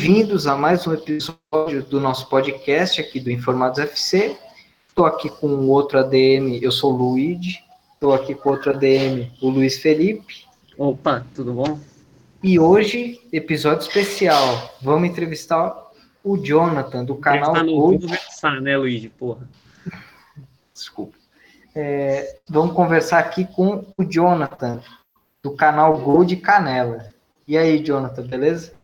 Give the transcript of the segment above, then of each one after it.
Bem-vindos a mais um episódio do nosso podcast aqui do Informados FC. Estou aqui com outro ADM, eu sou o Luigi. Estou aqui com outro ADM, o Luiz Felipe. Opa, tudo bom? E hoje, episódio especial. Vamos entrevistar o Jonathan, do canal Vamos conversar, né, Luigi? Porra. Desculpa. É, vamos conversar aqui com o Jonathan, do canal Gol de Canela. E aí, Jonathan, beleza?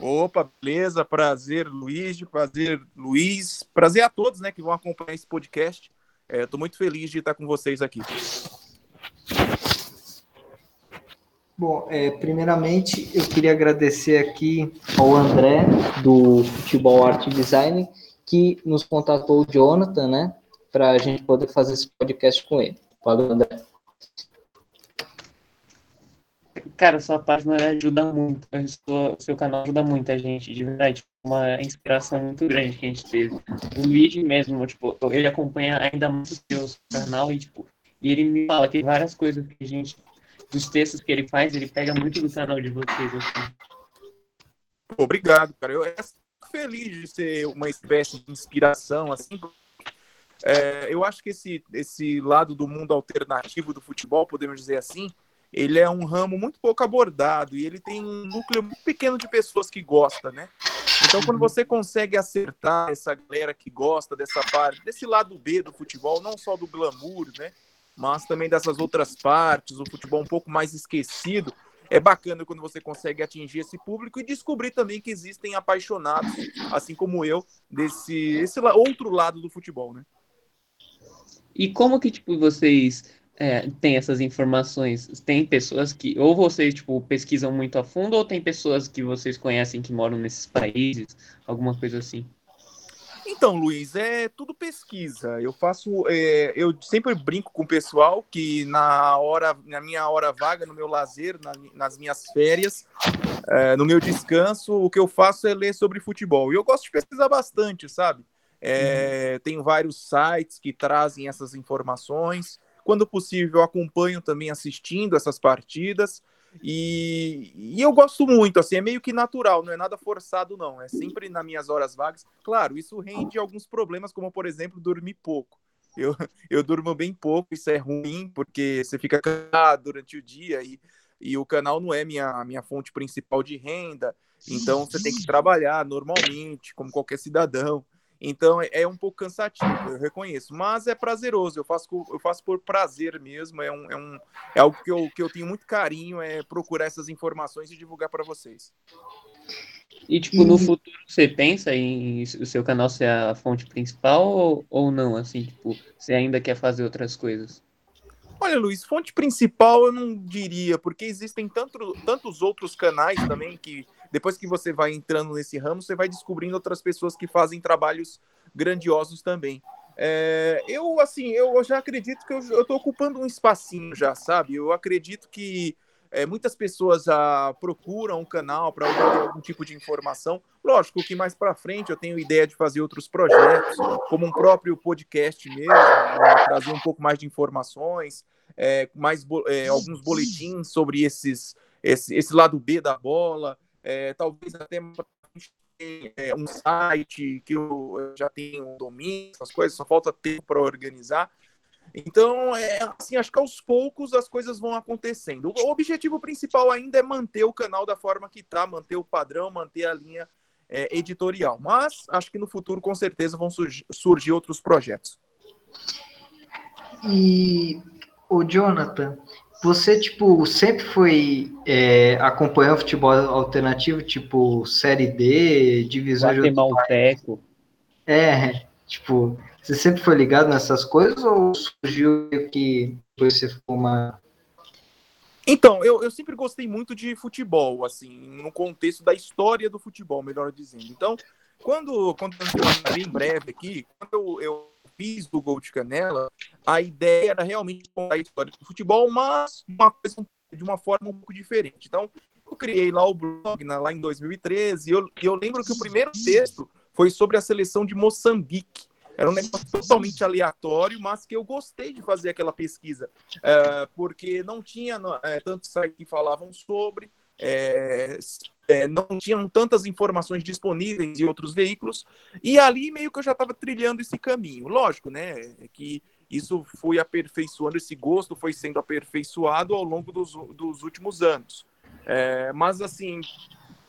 Opa, beleza, prazer, Luiz, prazer, Luiz, prazer a todos, né, que vão acompanhar esse podcast. Estou é, muito feliz de estar com vocês aqui. Bom, é, primeiramente eu queria agradecer aqui ao André do Futebol Arte Design que nos contatou o Jonathan, né, para a gente poder fazer esse podcast com ele. Valeu, André. Cara, sua página ajuda muito, o seu canal ajuda muita gente, de verdade. Uma inspiração muito grande que a gente teve. O Luigi mesmo, tipo, ele acompanha ainda mais o seu canal e, tipo, e ele me fala que várias coisas que a gente, dos textos que ele faz, ele pega muito do canal de vocês, assim. Obrigado, cara. Eu fico feliz de ser uma espécie de inspiração, assim, é, eu acho que esse, esse lado do mundo alternativo do futebol, podemos dizer assim, ele é um ramo muito pouco abordado e ele tem um núcleo muito pequeno de pessoas que gostam, né? Então, quando você consegue acertar essa galera que gosta dessa parte, desse lado B do futebol, não só do glamour, né? Mas também dessas outras partes, o futebol um pouco mais esquecido, é bacana quando você consegue atingir esse público e descobrir também que existem apaixonados, assim como eu, desse esse outro lado do futebol, né? E como que, tipo, vocês é, tem essas informações? Tem pessoas que, ou vocês, tipo, pesquisam muito a fundo, ou tem pessoas que vocês conhecem que moram nesses países, alguma coisa assim? Então, Luiz, é tudo pesquisa. Eu faço, é, eu sempre brinco com o pessoal que na hora, na minha hora vaga, no meu lazer, na, nas minhas férias, é, no meu descanso, o que eu faço é ler sobre futebol. E eu gosto de pesquisar bastante, sabe? É, uhum. Tem vários sites que trazem essas informações. Quando possível, acompanho também assistindo essas partidas. E, e, eu gosto muito, assim, é meio que natural, não é nada forçado, não. É sempre nas minhas horas vagas. Claro, isso rende alguns problemas, como, por exemplo, dormir pouco. Eu, eu durmo bem pouco, isso é ruim, porque você fica cansado durante o dia e, e o canal não é minha, minha fonte principal de renda. Então, você tem que trabalhar normalmente, como qualquer cidadão. Então é, é, um pouco cansativo, eu reconheço, mas é prazeroso. Eu faço, eu faço por prazer mesmo. É, um, é, um, é algo que eu, que eu tenho muito carinho, é procurar essas informações e divulgar para vocês. E tipo, no futuro você pensa em o seu canal ser a fonte principal ou, ou não? Assim, tipo, você ainda quer fazer outras coisas? Olha, Luiz, fonte principal eu não diria, porque existem tanto, tantos outros canais também que depois que você vai entrando nesse ramo, você vai descobrindo outras pessoas que fazem trabalhos grandiosos também. É, eu, assim, eu já acredito que eu estou ocupando um espacinho já, sabe? Eu acredito que é, muitas pessoas procuram um canal para algum tipo de informação. Lógico que mais para frente eu tenho ideia de fazer outros projetos, como um próprio podcast mesmo, né, trazer um pouco mais de informações, é, mais é, alguns boletins sobre esses, esse, esse lado B da bola, é, talvez até é, um site que eu já tenho um domínio, essas coisas, só falta tempo para organizar. Então, é, assim, acho que aos poucos as coisas vão acontecendo. O objetivo principal ainda é manter o canal da forma que está, manter o padrão, manter a linha é, editorial. Mas acho que no futuro, com certeza, vão surgir, surgir outros projetos. E o Jonathan, você, tipo, sempre foi é, acompanhando futebol alternativo, tipo, Série D, divisão de... Malteco. É, tipo, você sempre foi ligado nessas coisas ou surgiu que você ficou uma... Então, eu, eu sempre gostei muito de futebol, assim, no contexto da história do futebol, melhor dizendo. Então, quando, quando bem breve aqui, quando eu, eu fiz do Gol de Canela, a ideia era realmente contar a história do futebol, mas uma coisa, de uma forma um pouco diferente. Então, eu criei lá o blog né, lá em 2013 e eu, eu lembro que o primeiro texto foi sobre a seleção de Moçambique. Era um negócio totalmente aleatório, mas que eu gostei de fazer aquela pesquisa, é, porque não tinha é, tantos sites que falavam sobre, é, é, não tinham tantas informações disponíveis em outros veículos, e ali meio que eu já estava trilhando esse caminho. Lógico, né, é que isso foi aperfeiçoando, esse gosto foi sendo aperfeiçoado ao longo dos, dos últimos anos. É, mas, assim,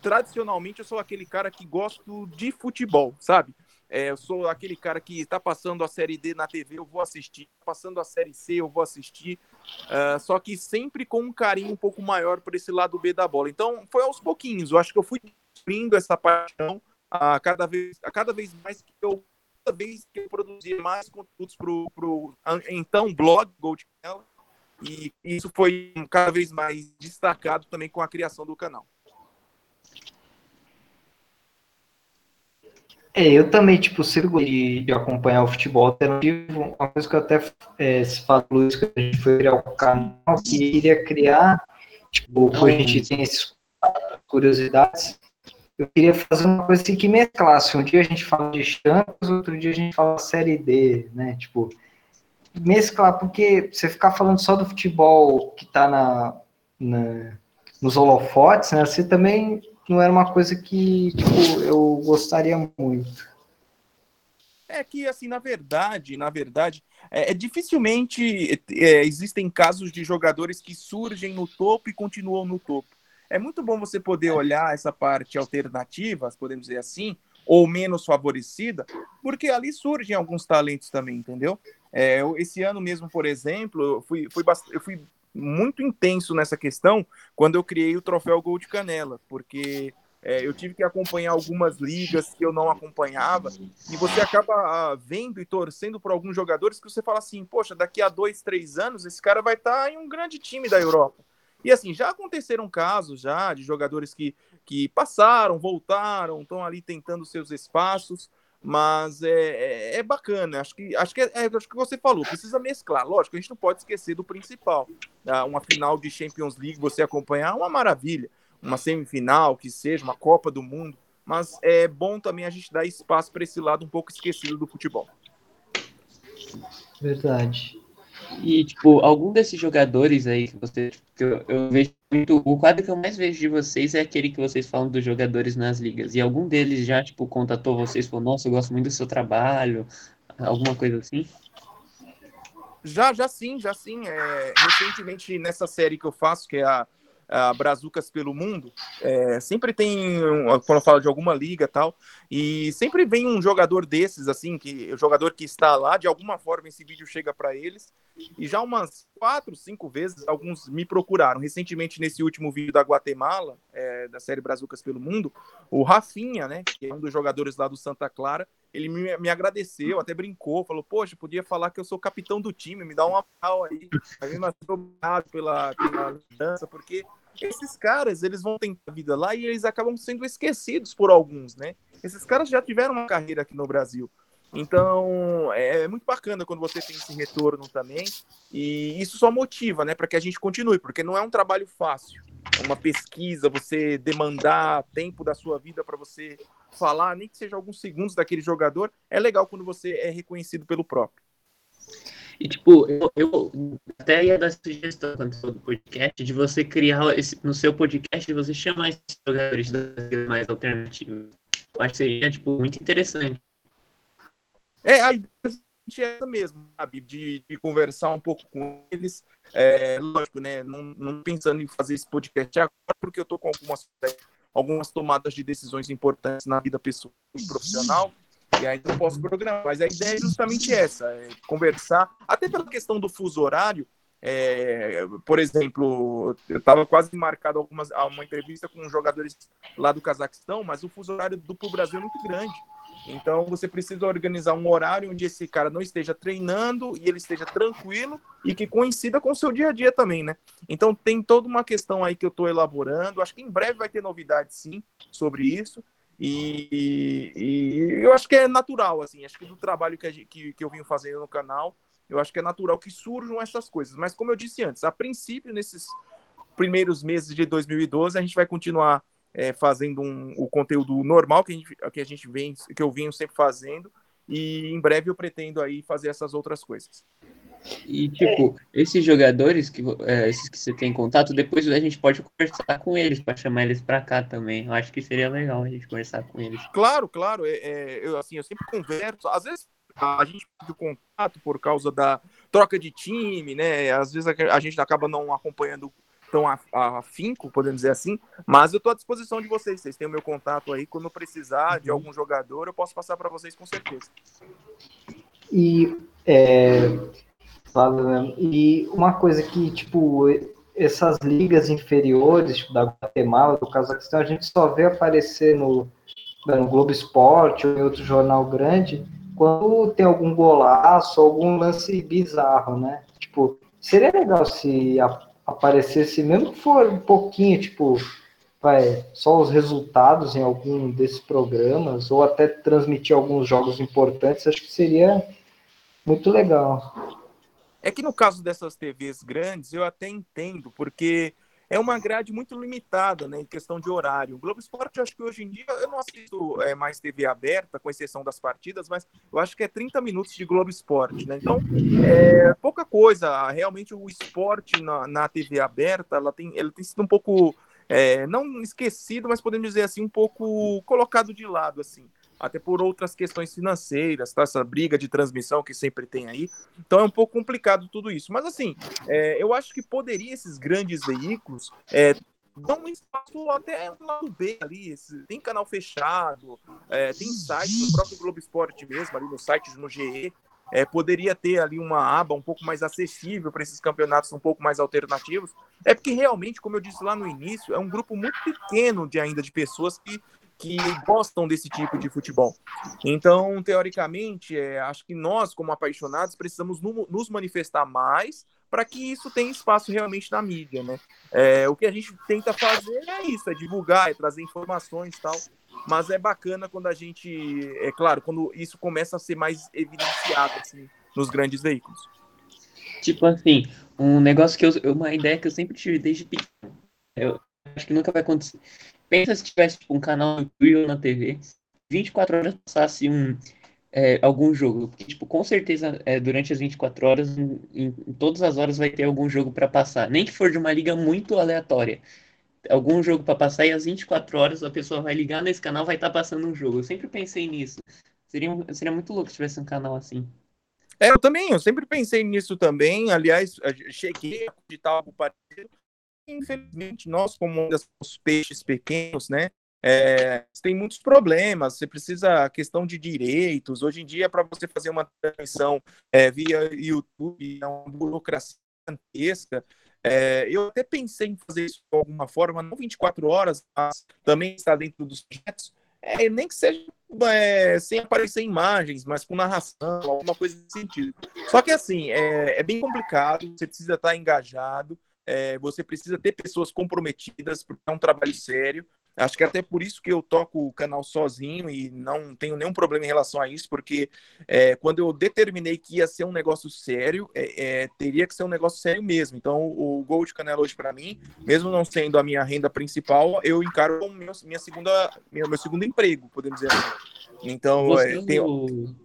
tradicionalmente eu sou aquele cara que gosto de futebol, sabe? É, eu sou aquele cara que está passando a Série D na TV, eu vou assistir. Tá passando a Série C, eu vou assistir. Uh, só que sempre com um carinho um pouco maior por esse lado B da bola. Então, foi aos pouquinhos. Eu acho que eu fui descobrindo essa paixão a cada vez, a cada vez mais que eu cada vez que eu produzia mais conteúdos para o então blog Gold Canal, e isso foi cada vez mais destacado também com a criação do canal. É, eu também, tipo, sempre de, de acompanhar o futebol alternativo. Uma coisa que eu até é, se falou, Luiz, que a gente foi criar o canal, que iria criar, tipo, a gente tem essas curiosidades, eu queria fazer uma coisa assim que mesclasse. Um dia a gente fala de Champions, outro dia a gente fala Série D, né? Tipo, mesclar, porque você ficar falando só do futebol que tá na, na nos holofotes, né? Você também não era uma coisa que tipo, eu gostaria muito. É que, assim, na verdade, na verdade, é, é dificilmente é, existem casos de jogadores que surgem no topo e continuam no topo. É muito bom você poder olhar essa parte alternativa, podemos dizer assim, ou menos favorecida, porque ali surgem alguns talentos também, entendeu? É, esse ano mesmo, por exemplo, eu fui, fui, eu fui muito intenso nessa questão quando eu criei o troféu Gol de Canela, porque é, eu tive que acompanhar algumas ligas que eu não acompanhava, e você acaba ah, vendo e torcendo por alguns jogadores que você fala assim, poxa, daqui a dois, três anos esse cara vai estar tá em um grande time da Europa. E assim, já aconteceram casos já de jogadores que, que passaram, voltaram, estão ali tentando seus espaços, mas é, é, é, bacana. Acho que, acho, que é, é, acho que você falou, precisa mesclar. Lógico, a gente não pode esquecer do principal. Tá? Uma final de Champions League, você acompanhar, uma maravilha. Uma semifinal, que seja, uma Copa do Mundo. Mas é bom também a gente dar espaço para esse lado um pouco esquecido do futebol. Verdade. E, tipo, algum desses jogadores aí que você. Que eu, eu, vejo muito. O quadro que eu mais vejo de vocês é aquele que vocês falam dos jogadores nas ligas. E algum deles já, tipo, contatou vocês e falou, nossa, eu gosto muito do seu trabalho, alguma coisa assim? Já, já sim, já sim. É, recentemente, nessa série que eu faço, que é a uh, Brazucas pelo Mundo, é, sempre tem, quando eu falo de alguma liga tal, e sempre vem um jogador desses, assim, que o jogador que está lá, de alguma forma esse vídeo chega para eles, e já umas quatro, cinco vezes alguns me procuraram. Recentemente, nesse último vídeo da Guatemala, é, da série Brazucas pelo Mundo, o Rafinha, né, que é um dos jogadores lá do Santa Clara, ele me, me agradeceu, até brincou, falou, poxa, podia falar que eu sou capitão do time, me dá uma pau aí, mas obrigado pela, pela dança, porque esses caras, eles vão tentar vida lá e eles acabam sendo esquecidos por alguns, né? Esses caras já tiveram uma carreira aqui no Brasil. Então, é, é muito bacana quando você tem esse retorno também. E isso só motiva, né, para que a gente continue, porque não é um trabalho fácil. Uma pesquisa, você demandar tempo da sua vida para você falar, nem que seja alguns segundos daquele jogador, é legal quando você é reconhecido pelo próprio. E, tipo, eu, eu até ia dar sugestão quando do podcast de você criar esse, no seu podcast, você chamar esses jogadores das mais alternativas. Eu acho que seria, tipo, muito interessante. É, a ideia é mesmo, sabe? De, de, conversar um pouco com eles. É, lógico, né? Não, não, pensando em fazer esse podcast agora, porque eu tô com algumas, algumas tomadas de decisões importantes na vida pessoal e profissional. E aí não posso programar. Mas a ideia é justamente essa: é conversar, até pela questão do fuso horário. É, por exemplo, eu estava quase marcado algumas, uma entrevista com jogadores lá do Cazaquistão, mas o fuso horário do Brasil é muito grande. Então você precisa organizar um horário onde esse cara não esteja treinando e ele esteja tranquilo e que coincida com o seu dia a dia também, né? Então tem toda uma questão aí que eu estou elaborando. Acho que em breve vai ter novidades sim sobre isso. E, e, eu acho que é natural, assim, acho que do trabalho que, gente, que, que eu venho fazendo no canal, eu acho que é natural que surjam essas coisas. Mas como eu disse antes, a princípio, nesses primeiros meses de 2012, a gente vai continuar é, fazendo um, o conteúdo normal que a, gente, que a gente vem, que eu venho sempre fazendo, e em breve eu pretendo aí fazer essas outras coisas. E, tipo, esses jogadores, que, é, esses que você tem contato, depois a gente pode conversar com eles, para chamar eles para cá também. Eu acho que seria legal a gente conversar com eles. Claro, claro. É, é, eu, assim, eu sempre converso. Às vezes a gente perde o contato por causa da troca de time, né? Às vezes a, a gente acaba não acompanhando tão afinco, podemos dizer assim, mas eu estou à disposição de vocês. Vocês têm o meu contato aí. Quando precisar de uhum. algum jogador, eu posso passar para vocês com certeza. E é, e uma coisa que, tipo, essas ligas inferiores, tipo, da Guatemala, do Cazaquistão, a gente só vê aparecer no, no Globo Esporte ou em outro jornal grande quando tem algum golaço, algum lance bizarro, né? Tipo, seria legal se a, aparecesse, mesmo que for um pouquinho, tipo, vai, só os resultados em algum desses programas, ou até transmitir alguns jogos importantes, acho que seria muito legal. É que no caso dessas TVs grandes, eu até entendo, porque é uma grade muito limitada, né, em questão de horário. O Globo Esporte, acho que hoje em dia, eu não assisto é, mais TV aberta, com exceção das partidas, mas eu acho que é 30 minutos de Globo Esporte, né? Então, é pouca coisa. Realmente, o esporte na, na TV aberta, ela tem, ele tem sido um pouco, é, não esquecido, mas podemos dizer assim, um pouco colocado de lado, assim até por outras questões financeiras, tá? essa briga de transmissão que sempre tem aí. Então é um pouco complicado tudo isso. Mas assim, é, eu acho que poderia esses grandes veículos é, dar um espaço até um lado B ali. Esse, tem canal fechado, é, tem site no próprio Globo Esporte mesmo, ali no site no GE. É, poderia ter ali uma aba um pouco mais acessível para esses campeonatos um pouco mais alternativos. É porque realmente, como eu disse lá no início, é um grupo muito pequeno de ainda de pessoas que que gostam desse tipo de futebol. Então, teoricamente, é, acho que nós, como apaixonados, precisamos no, nos manifestar mais para que isso tenha espaço realmente na mídia, né? É, o que a gente tenta fazer é isso, é divulgar, é trazer informações e tal. Mas é bacana quando a gente, é claro, quando isso começa a ser mais evidenciado assim, nos grandes veículos. Tipo assim, um negócio que eu, uma ideia que eu sempre tive desde pequeno. Eu acho que nunca vai acontecer. Pensa se tivesse tipo, um canal incrível na TV, 24 horas passasse um, é, algum jogo. Porque, tipo, com certeza, é, durante as 24 horas, em, em, todas as horas vai ter algum jogo para passar. Nem que for de uma liga muito aleatória. Algum jogo para passar e às 24 horas a pessoa vai ligar nesse canal vai estar tá passando um jogo. Eu sempre pensei nisso. Seria, seria muito louco se tivesse um canal assim. É, eu também, eu sempre pensei nisso também. Aliás, cheguei a acreditar algo parecido infelizmente, nós, como os peixes pequenos, né, é, tem muitos problemas. Você precisa questão de direitos. Hoje em dia, para você fazer uma transmissão é, via YouTube, é uma burocracia gigantesca. É, eu até pensei em fazer isso de alguma forma, não 24 horas, mas também está dentro dos projetos. É, nem que seja é, sem aparecer imagens, mas com narração, alguma coisa nesse sentido. Só que assim, é, é bem complicado, você precisa estar engajado, é, você precisa ter pessoas comprometidas, porque é um trabalho sério. Acho que é até por isso que eu toco o canal sozinho e não tenho nenhum problema em relação a isso, porque é, quando eu determinei que ia ser um negócio sério, é, é, teria que ser um negócio sério mesmo. Então, o Gol de Canela hoje, para mim, mesmo não sendo a minha renda principal, eu encaro como meu, minha segunda, meu, meu segundo emprego, podemos dizer assim. Então, é, tenho...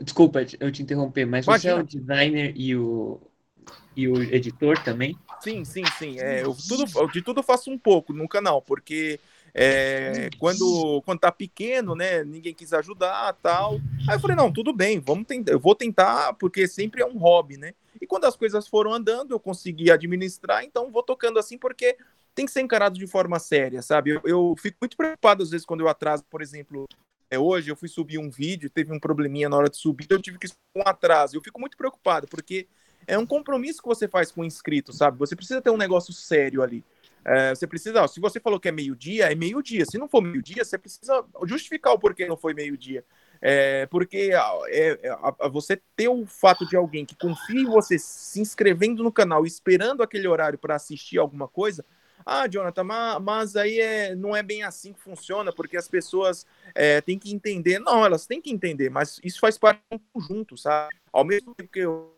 Desculpa eu te interromper, mas Imagina. você é o designer e o, e o editor também? Sim, sim, sim. É, eu, tudo, de tudo eu faço um pouco no canal, porque é, quando, quando tá pequeno, né, ninguém quis ajudar tal. Aí eu falei, não, tudo bem, vamos tentar, eu vou tentar, porque sempre é um hobby, né? E quando as coisas foram andando, eu consegui administrar, então vou tocando assim, porque tem que ser encarado de forma séria, sabe? Eu, eu fico muito preocupado às vezes quando eu atraso, por exemplo, é, hoje eu fui subir um vídeo, teve um probleminha na hora de subir, eu tive que um atraso. Eu fico muito preocupado, porque é um compromisso que você faz com o inscrito, sabe? Você precisa ter um negócio sério ali. É, você precisa, ó, se você falou que é meio-dia, é meio-dia. Se não for meio-dia, você precisa justificar o porquê não foi meio-dia. É, porque é, é, você ter o fato de alguém que confia em você se inscrevendo no canal, esperando aquele horário para assistir alguma coisa. Ah, Jonathan, mas, mas aí é, não é bem assim que funciona, porque as pessoas é, têm que entender. Não, elas têm que entender, mas isso faz parte do conjunto, sabe? Ao mesmo tempo que eu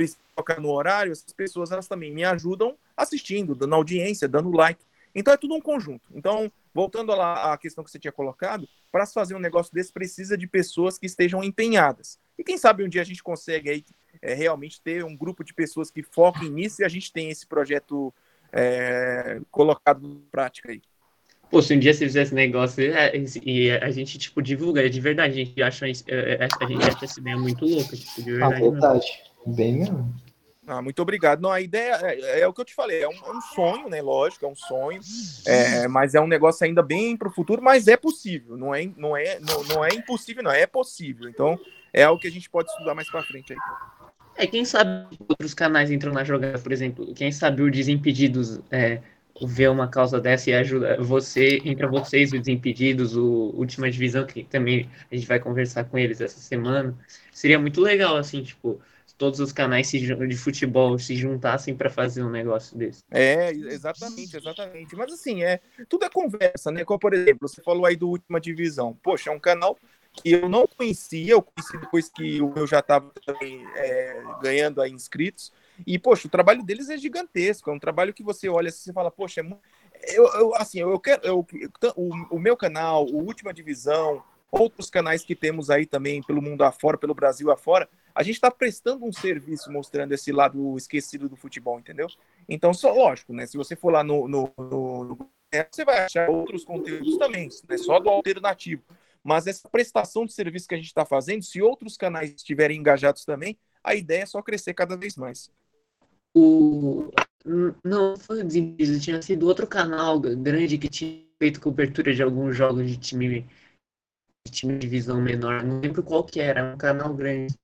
precisa tocar no horário, essas pessoas elas também me ajudam assistindo, dando audiência, dando like. Então é tudo um conjunto. Então, voltando lá à questão que você tinha colocado, para se fazer um negócio desse precisa de pessoas que estejam empenhadas. E quem sabe um dia a gente consegue aí é, realmente ter um grupo de pessoas que foquem nisso e a gente tem esse projeto é, colocado em prática aí. Pô, se um dia você fizesse negócio é, e a gente, tipo, divulga, de verdade, a gente acha, é, a gente acha essa ideia muito louca, tipo, de verdade. Ah, verdade. Bem mesmo. Ah, muito obrigado. Não, a ideia é, é, o que eu te falei, é um, é um sonho, né? Lógico, é um sonho, é, mas é um negócio ainda bem para o futuro, mas é possível, não é, não é, não, não é impossível, não, é possível. Então, é algo que a gente pode estudar mais para frente aí. É, quem sabe outros canais entram na jogada, por exemplo, quem sabe o Desimpedidos é, vê uma causa dessa e ajuda você, entre vocês, o Desimpedidos, o Última Divisão, que também a gente vai conversar com eles essa semana. Seria muito legal, assim, tipo, todos os canais de futebol se juntassem para fazer um negócio desse. É, exatamente, exatamente. Mas assim, é tudo é conversa, né? Como, por exemplo, você falou aí do Última Divisão. Poxa, é um canal que eu não conhecia, eu conheci depois que o meu já estava é, ganhando aí inscritos. E, poxa, o trabalho deles é gigantesco. É um trabalho que você olha assim e fala, poxa, é eu, eu, assim, eu quero. Eu, o, o meu canal, o Última Divisão, outros canais que temos aí também pelo mundo afora, pelo Brasil afora, a gente está prestando um serviço mostrando esse lado esquecido do futebol, entendeu? Então, só lógico, né? Se você for lá no, no, no, você vai achar outros conteúdos também, não é só do alternativo. Mas essa prestação de serviço que a gente está fazendo, se outros canais estiverem engajados também, a ideia é só crescer cada vez mais. O... Não foi o tinha sido outro canal grande que tinha feito cobertura de alguns jogos de time de divisão menor. Não lembro qual que era, um canal grande.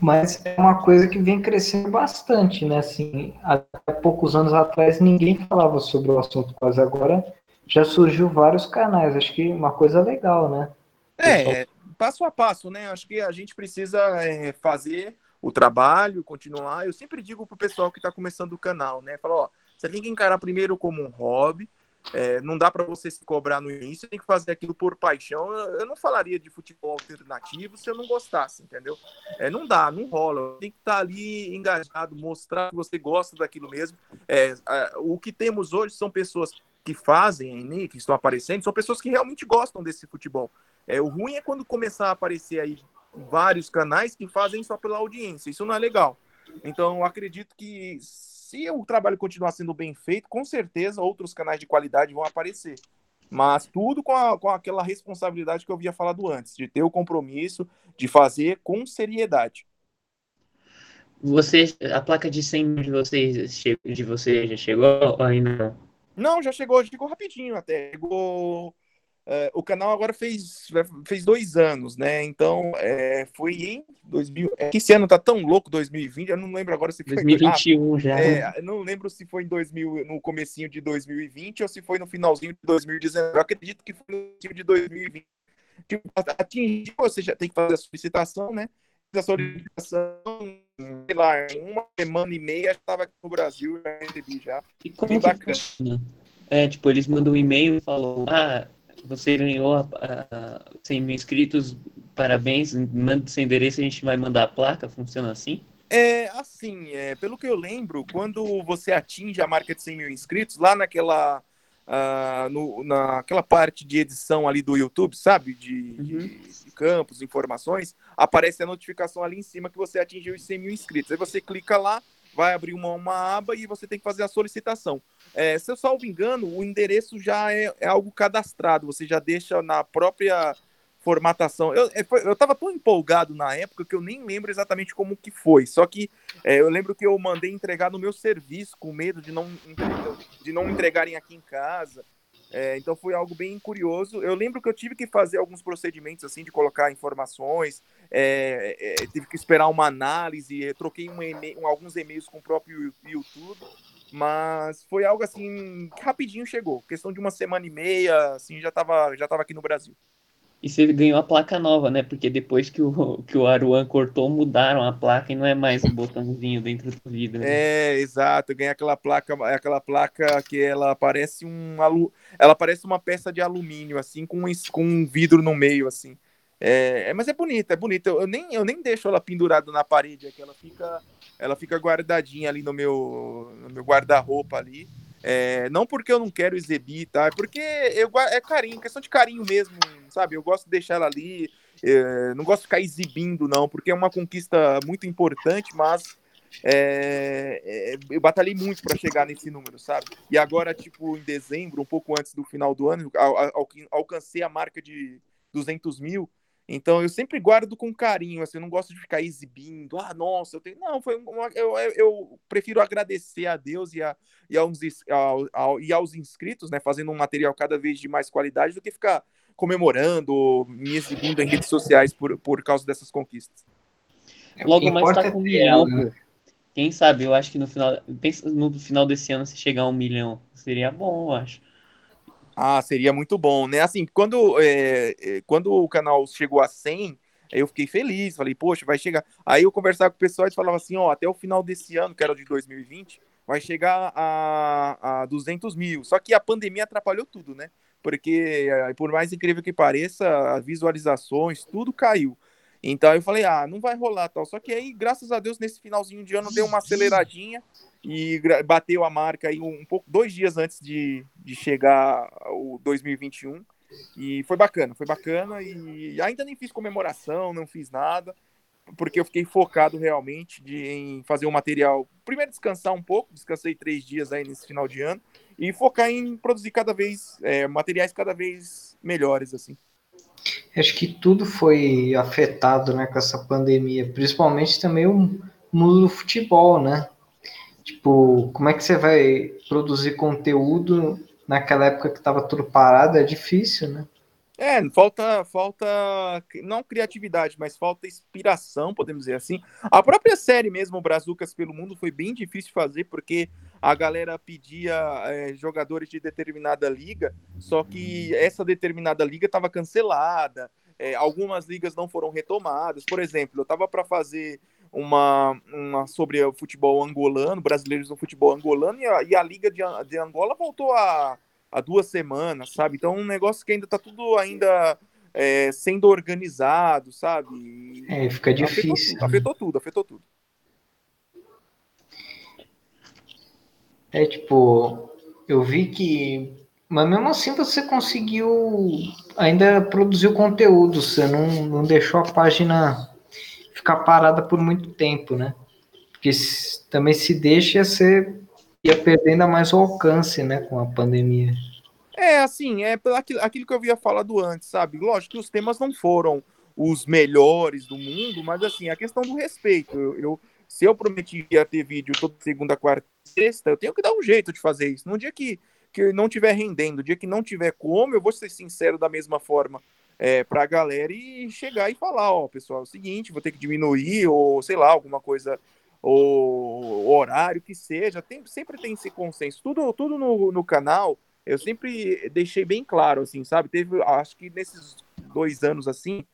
Mas é uma coisa que vem crescendo bastante, né? Assim, há poucos anos atrás ninguém falava sobre o assunto, mas agora já surgiu vários canais. Acho que uma coisa legal, né? É, passo a passo, né? Acho que a gente precisa é, fazer o trabalho, continuar. Eu sempre digo pro pessoal que está começando o canal, né? Fala, ó, você tem que encarar primeiro como um hobby, é, não dá para você se cobrar no início, tem que fazer aquilo por paixão. Eu não falaria de futebol alternativo se eu não gostasse, entendeu? É, não dá, não rola. Tem que estar tá ali engajado, mostrar que você gosta daquilo mesmo. É, o que temos hoje são pessoas que fazem, que estão aparecendo, são pessoas que realmente gostam desse futebol. É, o ruim é quando começar a aparecer aí vários canais que fazem só pela audiência. Isso não é legal. Então, acredito que se o trabalho continuar sendo bem feito, com certeza outros canais de qualidade vão aparecer. Mas tudo com, a, com aquela responsabilidade que eu havia falado antes, de ter o compromisso, de fazer com seriedade. Você, a placa de 100 de vocês, de você já chegou ou ainda não? Não, já chegou, chegou rapidinho até. Chegou Uh, o canal agora fez, fez dois anos, né? Então, é, foi em 2000. É, esse ano tá tão louco, 2020, eu não lembro agora se foi. 2021 ah, já. É, não lembro se foi em 2000, no comecinho de 2020 ou se foi no finalzinho de 2019. Eu acredito que foi no finalzinho de 2020. Tipo, atingiu, você já tem que fazer a solicitação, né? A solicitação, sei lá, uma semana e meia estava aqui no Brasil, já recebi já. E como que É, tipo, eles mandam um e-mail e falam, ah, você ganhou a, a, 100 mil inscritos, parabéns, manda seu endereço a gente vai mandar a placa, funciona assim? É, assim, é, pelo que eu lembro, quando você atinge a marca de 100 mil inscritos, lá naquela, uh, no, naquela parte de edição ali do YouTube, sabe, de, uhum. de, de, campos, informações, aparece a notificação ali em cima que você atingiu os 100 mil inscritos. Aí você clica lá, vai abrir uma, uma aba e você tem que fazer a solicitação. É, se eu salvo engano, o endereço já é, é, algo cadastrado, você já deixa na própria formatação. Eu é, estava tão empolgado na época que eu nem lembro exatamente como que foi. Só que é, eu lembro que eu mandei entregar no meu serviço, com medo de não, de não entregarem aqui em casa. É, então foi algo bem curioso. Eu lembro que eu tive que fazer alguns procedimentos assim de colocar informações, é, é, tive que esperar uma análise, troquei um um, alguns e-mails com o próprio YouTube, mas foi algo assim que rapidinho chegou, questão de uma semana e meia, assim já estava já tava aqui no Brasil. E você ganhou a placa nova, né? Porque depois que o, que o Aruan cortou, mudaram a placa e não é mais um botãozinho dentro do vidro. Né? É, exato. Ganhei aquela placa, aquela placa que ela parece um alu... ela parece uma peça de alumínio, assim, com um, com um vidro no meio, assim. É, é mas é bonita, é bonita. Eu, eu, nem, eu nem deixo ela pendurada na parede, é que ela fica, ela fica guardadinha ali no meu, no meu guarda-roupa ali. É, não porque eu não quero exibir, tá? É porque eu, é carinho, questão de carinho mesmo, sabe? Eu gosto de deixar ela ali. é, não gosto de ficar exibindo, não, porque é uma conquista muito importante, mas é, é, eu batalhei muito para chegar nesse número, sabe? E agora, tipo, em dezembro, um pouco antes do final do ano, al, al, alcancei a marca de 200 mil. Então eu sempre guardo com carinho, assim, eu não gosto de ficar exibindo, ah, nossa, eu tenho. Não, foi uma, eu, eu prefiro agradecer a Deus e, a, e, aos, ao, ao, e aos inscritos, né? Fazendo um material cada vez de mais qualidade do que ficar comemorando, me exibindo em redes sociais por, por causa dessas conquistas. Logo mais tá com um milhão. Né? Quem sabe, eu acho que no final, no final desse ano, se chegar a um milhão, seria bom, eu acho. Ah, seria muito bom, né? Assim, quando, é, é quando o canal chegou a 100, eu fiquei feliz, falei, poxa, vai chegar. Aí eu conversava com o pessoal e falava assim, ó, até o final desse ano, que era de 2020, vai chegar a, a 200 mil. Só que a pandemia atrapalhou tudo, né? Porque, é, por mais incrível que pareça, as visualizações, tudo caiu. Então eu falei, ah, não vai rolar tal. Só que aí, graças a Deus, nesse finalzinho de ano deu uma aceleradinha e bateu a marca aí um pouco, dois dias antes de, de chegar o 2021. E foi bacana, foi bacana. E ainda nem fiz comemoração, não fiz nada, porque eu fiquei focado realmente de, em fazer o um material. Primeiro, descansar um pouco, descansei três dias aí nesse final de ano, e focar em produzir cada vez é, materiais cada vez melhores, assim. Acho que tudo foi afetado né, com essa pandemia, principalmente também o mundo do futebol, né? Tipo, como é que você vai produzir conteúdo naquela época que estava tudo parado? É difícil, né? É, falta, falta não criatividade, mas falta inspiração, podemos dizer assim. A própria série mesmo, Brazucas pelo Mundo, foi bem difícil fazer, porque a galera pedia é, jogadores de determinada liga, só que essa determinada liga estava cancelada, é, algumas ligas não foram retomadas. Por exemplo, eu estava para fazer uma, uma sobre o futebol angolano, brasileiros no futebol angolano, e a, e a liga de, de Angola voltou a há duas semanas, sabe? Então, um negócio que ainda tá tudo ainda é, sendo organizado, sabe? É, fica difícil. Afetou, afetou tudo, afetou tudo. É tipo, eu vi que. Mas mesmo assim você conseguiu ainda produzir o conteúdo, você não, não deixou a página ficar parada por muito tempo, né? Porque se, também se deixa, você ia perdendo mais o alcance, né, com a pandemia. É, assim, é aquilo, aquilo que eu havia falado antes, sabe? Lógico que os temas não foram os melhores do mundo, mas assim, a questão do respeito. Eu, eu se eu prometi ia ter vídeo toda segunda, quarta e sexta, eu tenho que dar um jeito de fazer isso. No dia que, que não tiver rendendo, dia que não tiver como, eu vou ser sincero da mesma forma é, para a galera e chegar e falar, ó, pessoal, é o seguinte, vou ter que diminuir, ou sei lá, alguma coisa ou horário que seja, tem, sempre tem esse consenso. Tudo, tudo no, no canal, eu sempre deixei bem claro, assim, sabe? Teve, acho que nesses dois anos, assim,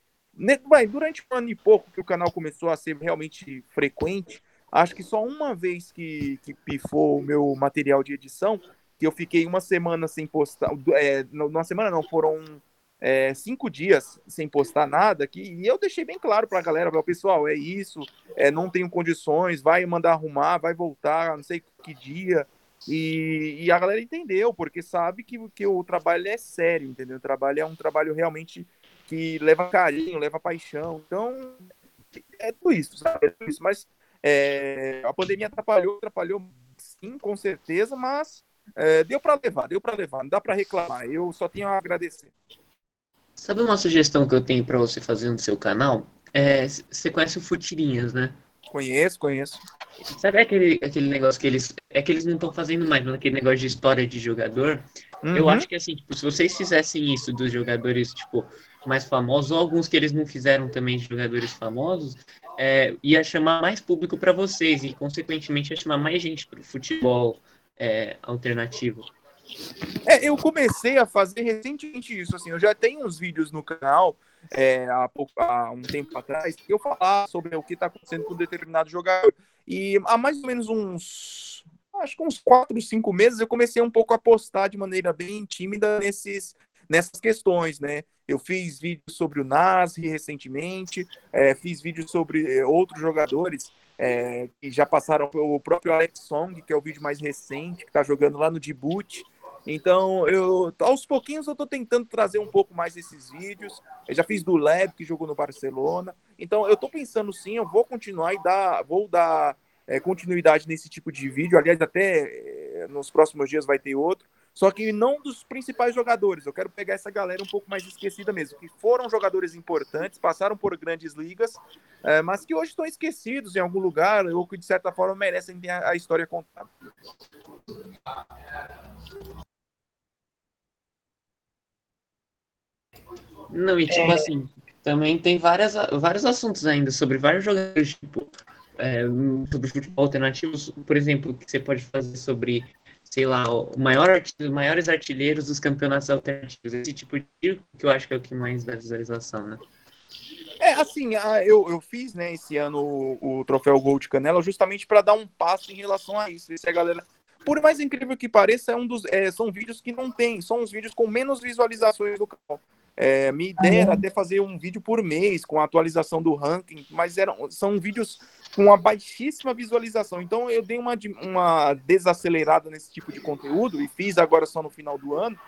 vai, durante um ano e pouco que o canal começou a ser realmente frequente, acho que só uma vez que, que pifou o meu material de edição, que eu fiquei uma semana sem postar, é, uma semana não, foram é, cinco dias sem postar nada aqui, e eu deixei bem claro para a galera, pessoal, é isso, é, não tenho condições, vai mandar arrumar, vai voltar, não sei que dia, e, e, a galera entendeu, porque sabe que, que o trabalho é sério, entendeu? O trabalho é um trabalho realmente que leva carinho, leva paixão, então é tudo isso, sabe? É tudo isso, mas é, a pandemia atrapalhou, atrapalhou sim, com certeza, mas é, deu para levar, deu para levar, não dá para reclamar, eu só tenho a agradecer. Sabe uma sugestão que eu tenho para você fazer no seu canal? É, você conhece o Futirinhas, né? Conheço, conheço. Sabe aquele, aquele negócio que eles. É que eles não estão fazendo mais, aquele negócio de história de jogador. Uhum. Eu acho que assim, tipo, se vocês fizessem isso dos jogadores, tipo, mais famosos, ou alguns que eles não fizeram também de jogadores famosos, é, ia chamar mais público para vocês e, consequentemente, ia chamar mais gente para o futebol é, alternativo. É, eu comecei a fazer recentemente isso, assim, eu já tenho uns vídeos no canal é, há, pouco, há um tempo atrás que eu falar sobre o que está acontecendo com um determinado jogador. E há mais ou menos uns, acho que uns quatro, cinco meses eu comecei um pouco a postar de maneira bem tímida nesses, nessas questões, né? Eu fiz vídeo sobre o Nasri recentemente, é, fiz vídeo sobre é, outros jogadores é, que já passaram pelo próprio Alex Song, que é o vídeo mais recente, que está jogando lá no Djibouti Então, eu aos pouquinhos eu estou tentando trazer um pouco mais esses vídeos. Eu já fiz do Leb, que jogou no Barcelona. Então, eu estou pensando sim, eu vou continuar e dar, vou dar é, continuidade nesse tipo de vídeo. Aliás, até é, nos próximos dias vai ter outro. Só que não dos principais jogadores. Eu quero pegar essa galera um pouco mais esquecida mesmo, que foram jogadores importantes, passaram por grandes ligas, é, mas que hoje estão esquecidos em algum lugar ou que de certa forma merecem ter a, a história contada. Não, e tipo é... assim, também tem várias, vários assuntos ainda sobre vários jogadores, tipo, é, sobre futebol alternativo, por exemplo, que você pode fazer sobre sei lá, o maior, os maiores artilheiros dos campeonatos alternativos. Esse tipo de que eu acho que é o que mais dá visualização, né? É, assim, eu, eu fiz, né, esse ano o, o troféu Gol de Canela justamente para dar um passo em relação a isso. Se a galera, por mais incrível que pareça, é um dos, é, são vídeos que não tem, são os vídeos com menos visualizações do canal. É, minha ideia era até fazer um vídeo por mês com a atualização do ranking, mas eram, são vídeos com uma baixíssima visualização. Então eu dei uma, uma desacelerada nesse tipo de conteúdo e fiz agora só no final do ano.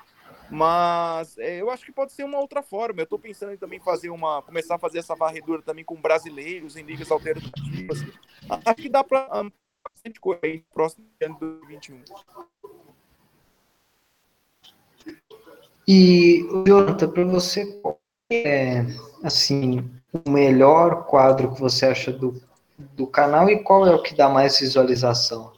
Mas é, eu acho que pode ser uma outra forma. Eu estou pensando em também fazer uma. começar a fazer essa varredura também com brasileiros em ligas alternativas. Acho que dá para bastante coisa aí próximo ano de 2021. E, Jonathan, para você, é, assim, o melhor quadro que você acha do, do canal e qual é o que dá mais visualização?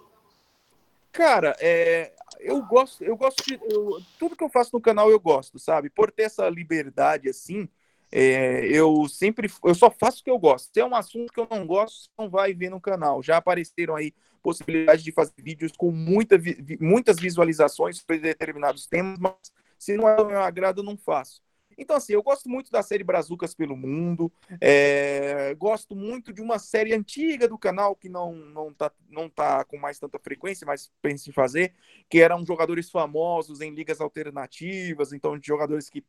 Cara, é, eu gosto, eu gosto de. Eu, tudo que eu faço no canal eu gosto, sabe? Por ter essa liberdade assim, é, eu sempre. Eu só faço o que eu gosto. Se é um assunto que eu não gosto, não vai ver no canal. Já apareceram aí possibilidades de fazer vídeos com muita, muitas visualizações sobre determinados temas, mas se não é do meu agrado, eu não faço. Então, assim, eu gosto muito da série Brazucas pelo Mundo, é, gosto muito de uma série antiga do canal que não, não, tá, não tá com mais tanta frequência, mas penso em fazer, que eram jogadores famosos em ligas alternativas, então de jogadores que,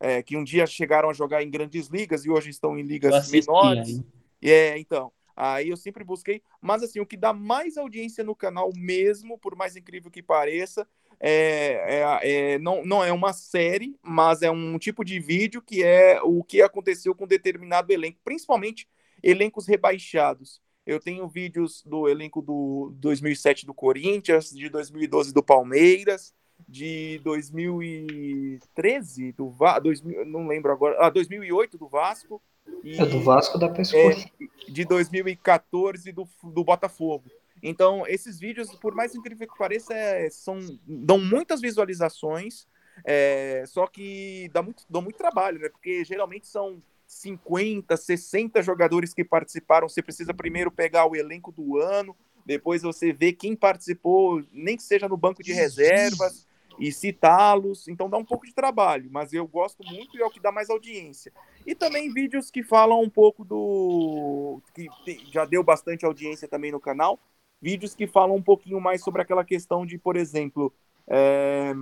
é, que um dia chegaram a jogar em grandes ligas e hoje estão em ligas menores. É, então. Aí eu sempre busquei, mas assim, o que dá mais audiência no canal mesmo, por mais incrível que pareça, é, é, é, não, não é uma série, mas é um tipo de vídeo que é o que aconteceu com determinado elenco, principalmente elencos rebaixados. Eu tenho vídeos do elenco do 2007 do Corinthians, de 2012 do Palmeiras, de 2013 do Va 2000, não lembro agora, ah, 2008 do Vasco e, é do Vasco da pessoa. É, de 2014 do, do Botafogo. Então, esses vídeos, por mais incrível que pareça, é, são, dão muitas visualizações, é, só que dá muito, dão muito trabalho, né? Porque geralmente são 50, 60 jogadores que participaram. Você precisa primeiro pegar o elenco do ano, depois você vê quem participou, nem que seja no banco de reservas, e citá-los. Então dá um pouco de trabalho, mas eu gosto muito e é o que dá mais audiência. E também vídeos que falam um pouco do. que já deu bastante audiência também no canal, vídeos que falam um pouquinho mais sobre aquela questão de, por exemplo, é,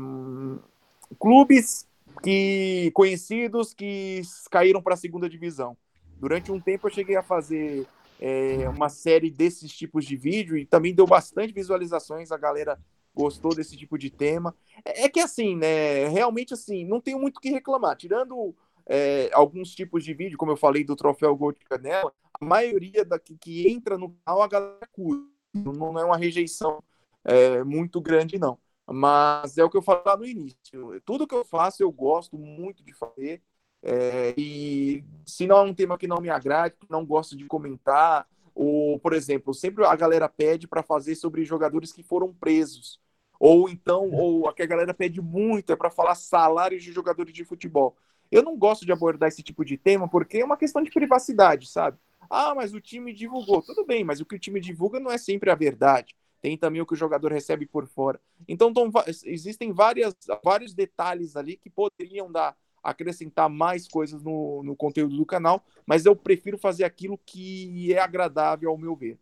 clubes que conhecidos que caíram para a segunda divisão. Durante um tempo eu cheguei a fazer é, uma série desses tipos de vídeo e também deu bastante visualizações, a galera gostou desse tipo de tema. É, é que assim, né, realmente assim, não tenho muito o que reclamar, tirando é, alguns tipos de vídeo, como eu falei do troféu Gol de Canela, a maioria da que, que entra no canal a galera curte não é uma rejeição é, muito grande, não. Mas é o que eu falei lá no início. Tudo que eu faço, eu gosto muito de fazer. É, e se não é um tema que não me agrade, que não gosto de comentar, ou, por exemplo, sempre a galera pede para fazer sobre jogadores que foram presos. Ou então, ou a que a galera pede muito é para falar salários de jogadores de futebol. Eu não gosto de abordar esse tipo de tema porque é uma questão de privacidade, sabe? Ah, mas o time divulgou. Tudo bem, mas o que o time divulga não é sempre a verdade. Tem também o que o jogador recebe por fora. Então, tão, existem várias, vários detalhes ali que poderiam dar acrescentar mais coisas no, no conteúdo do canal, mas eu prefiro fazer aquilo que é agradável ao meu ver.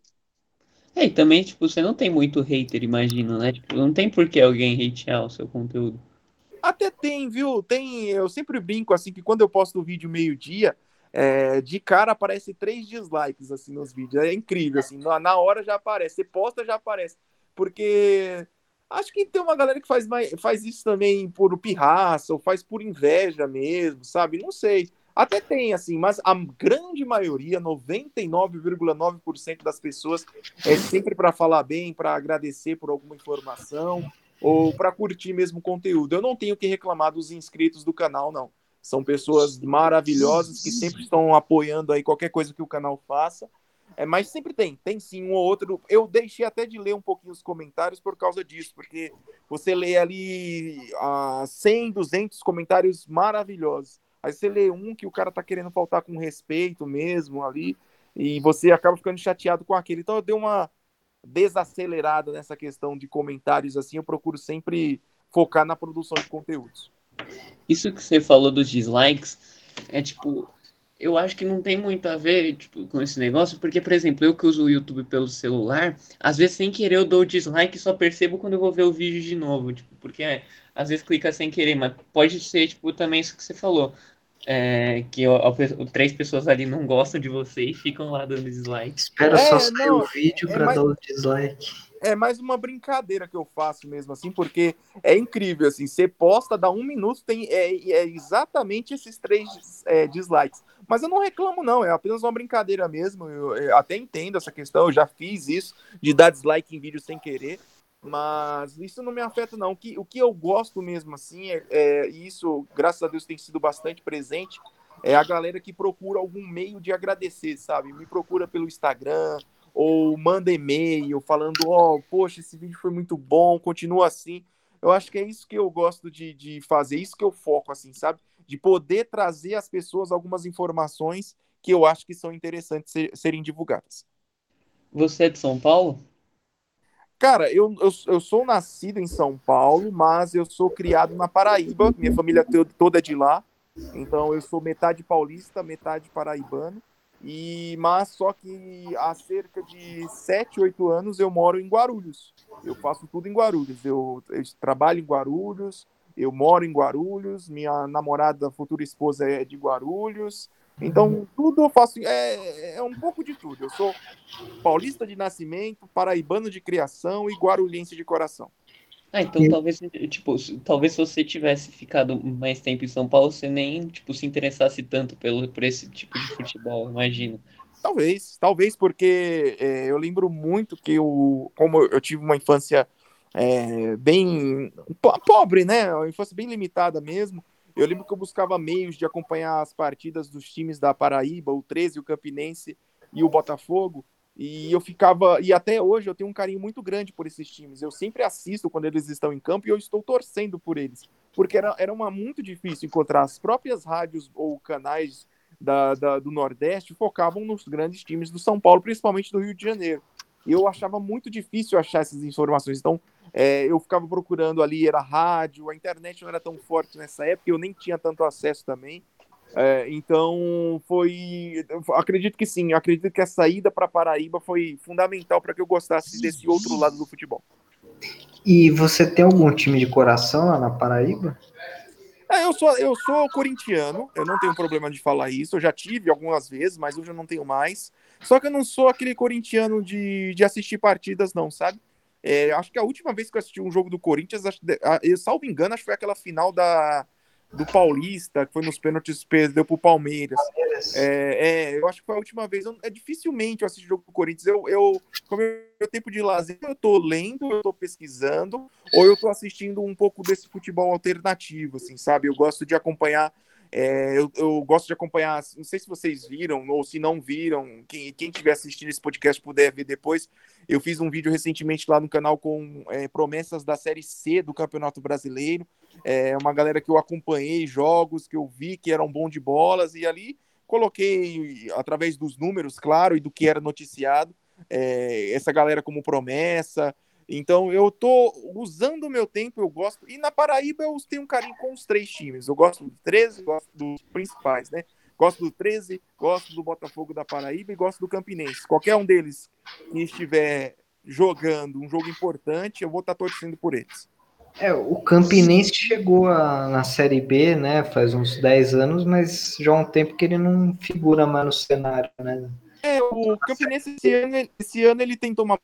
É, e também, tipo, você não tem muito hater, imagina, né? Tipo, não tem por que alguém hatear o seu conteúdo. Até tem, viu? Tem, eu sempre brinco assim que quando eu posto o vídeo meio-dia, é, de cara aparece três dislikes assim nos vídeos. É incrível, assim, na hora já aparece. Você posta, já aparece. Porque Acho que tem uma galera que faz, mais, faz isso também por pirraça, ou faz por inveja mesmo, sabe? Não sei. Até tem, assim, mas a grande maioria, 99,9% das pessoas, é sempre para falar bem, para agradecer por alguma informação, ou para curtir mesmo conteúdo. Eu não tenho que reclamar dos inscritos do canal, não. São pessoas maravilhosas que sempre estão apoiando aí qualquer coisa que o canal faça. É, mas sempre tem, tem sim um ou outro. Eu deixei até de ler um pouquinho os comentários por causa disso, porque você lê ali uh, 100, 200 comentários maravilhosos. Aí você lê um que o cara tá querendo faltar com respeito mesmo ali, e você acaba ficando chateado com aquele. Então eu dei uma desacelerada nessa questão de comentários assim, eu procuro sempre focar na produção de conteúdos. Isso que você falou dos dislikes é tipo, eu acho que não tem muito a ver tipo, com esse negócio, porque, por exemplo, eu que uso o YouTube pelo celular, às vezes sem querer eu dou dislike e só percebo quando eu vou ver o vídeo de novo, tipo, porque é, às vezes clica sem querer, mas pode ser, tipo, também isso que você falou. É, que ó, ó, três pessoas ali não gostam de você e ficam lá dando dislike. Espera é, só sair o vídeo é para mais... dar o dislike é mais uma brincadeira que eu faço mesmo, assim, porque é incrível, assim, você posta, dá um minuto, tem é, é exatamente esses três é, dislikes. Mas eu não reclamo, não, é apenas uma brincadeira mesmo, eu, eu, até entendo essa questão, eu já fiz isso, de dar dislike em vídeo sem querer, mas isso não me afeta, não. O que, o que eu gosto mesmo, assim, é, é isso, graças a Deus, tem sido bastante presente, é a galera que procura algum meio de agradecer, sabe? Me procura pelo Instagram, ou manda e-mail falando, ó, oh, poxa, esse vídeo foi muito bom, continua assim. Eu acho que é isso que eu gosto de, de fazer, isso que eu foco, assim, sabe? De poder trazer às pessoas algumas informações que eu acho que são interessantes ser, serem divulgadas. Você é de São Paulo? Cara, eu, eu, eu sou nascido em São Paulo, mas eu sou criado na Paraíba, minha família toda é de lá. Então eu sou metade paulista, metade paraibano. E, mas só que há cerca de 7, 8 anos eu moro em Guarulhos. Eu faço tudo em Guarulhos. Eu, eu trabalho em Guarulhos, eu moro em Guarulhos, minha namorada, futura esposa é de Guarulhos. Então, tudo eu faço. É, é um pouco de tudo. Eu sou paulista de nascimento, paraibano de criação e guarulhense de coração. Ah, então e... talvez, tipo, talvez se você tivesse ficado mais tempo em São Paulo, você nem, tipo, se interessasse tanto pelo, por esse tipo de futebol, imagino. Talvez, talvez, porque é, eu lembro muito que eu, como eu tive uma infância é, bem pobre, né? Uma infância bem limitada mesmo. Eu lembro que eu buscava meios de acompanhar as partidas dos times da Paraíba, o 13, o Campinense e o Botafogo. E eu ficava, e até hoje eu tenho um carinho muito grande por esses times. Eu sempre assisto quando eles estão em campo e eu estou torcendo por eles. Porque era, era uma, muito difícil encontrar as próprias rádios ou canais da, da, do Nordeste focavam nos grandes times do São Paulo, principalmente do Rio de Janeiro. E eu achava muito difícil achar essas informações. Então, é, eu ficava procurando ali, era rádio, a internet não era tão forte nessa época, eu nem tinha tanto acesso também. É, então foi, acredito que sim, acredito que a saída para Paraíba foi fundamental para que eu gostasse desse outro lado do futebol. E você tem algum time de coração lá na Paraíba? É, eu sou eu sou corintiano, eu não tenho problema de falar isso, eu já tive algumas vezes, mas hoje eu não tenho mais. Só que eu não sou aquele corintiano de, de assistir partidas, não, sabe? É, acho que a última vez que eu assisti um jogo do Corinthians, acho, eu, salvo engano, acho que foi aquela final da, do Paulista, que foi nos pênaltis, perdeu pro Palmeiras. É, é, eu acho que foi a última vez. Eu, é dificilmente eu assisto jogo do Corinthians. Eu, eu, como meu tempo de lazer, eu tô lendo, eu tô pesquisando, ou eu tô assistindo um pouco desse futebol alternativo, assim, sabe? Eu gosto de acompanhar é, eu, eu, gosto de acompanhar, não sei se vocês viram ou se não viram, quem, quem estiver assistindo esse podcast puder ver depois. Eu fiz um vídeo recentemente lá no canal com é, promessas da Série C do Campeonato Brasileiro. É uma galera que eu acompanhei, jogos que eu vi que eram bom de bolas, e ali coloquei, através dos números, claro, e do que era noticiado, é, essa galera como promessa, então eu tô usando o meu tempo, eu gosto. E na Paraíba eu tenho um carinho com os três times. Eu gosto do 13, gosto dos principais, né? Gosto do 13, gosto do Botafogo da Paraíba e gosto do Campinense. Qualquer um deles que estiver jogando um jogo importante, eu vou estar tá torcendo por eles. É, o Campinense chegou a, na Série B, né, faz uns 10 anos, mas já há um tempo que ele não figura mais no cenário, né? É, o Campinense esse ano, esse ano ele tentou uma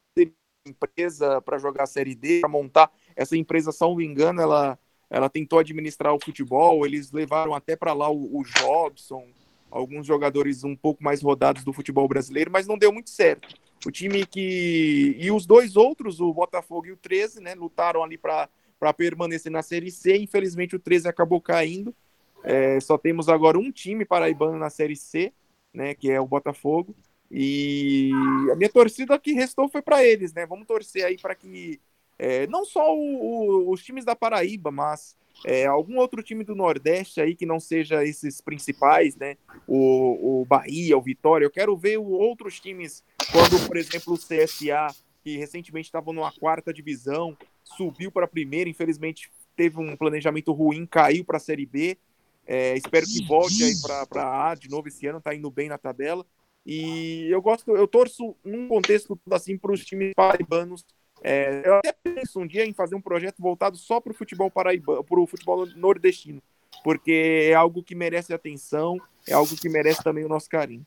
empresa para jogar a Série D, para montar. essa empresa, salvo engano, ela, ela tentou administrar o futebol, eles levaram até para lá o, o Jobson, alguns jogadores um pouco mais rodados do futebol brasileiro, mas não deu muito certo. O time que. E os dois outros, o Botafogo e o 13, né, lutaram ali para permanecer na Série C. Infelizmente, o 13 acabou caindo. É, só temos agora um time paraibano na Série C, né, que é o Botafogo. E a minha torcida que restou foi para eles, né? Vamos torcer aí para que é, não só o, o, os times da Paraíba, mas é, algum outro time do Nordeste aí que não seja esses principais, né? O, o Bahia, o Vitória. Eu quero ver outros times quando, por exemplo, o CSA, que recentemente estava numa quarta divisão, subiu para a primeira, infelizmente teve um planejamento ruim, caiu para a Série B. É, espero que volte aí para A de novo esse ano, tá indo bem na tabela. E eu gosto, eu torço num contexto assim para os times paraibanos. É, eu até penso um dia em fazer um projeto voltado só para o futebol paraibano, para o futebol nordestino, porque é algo que merece atenção, é algo que merece também o nosso carinho.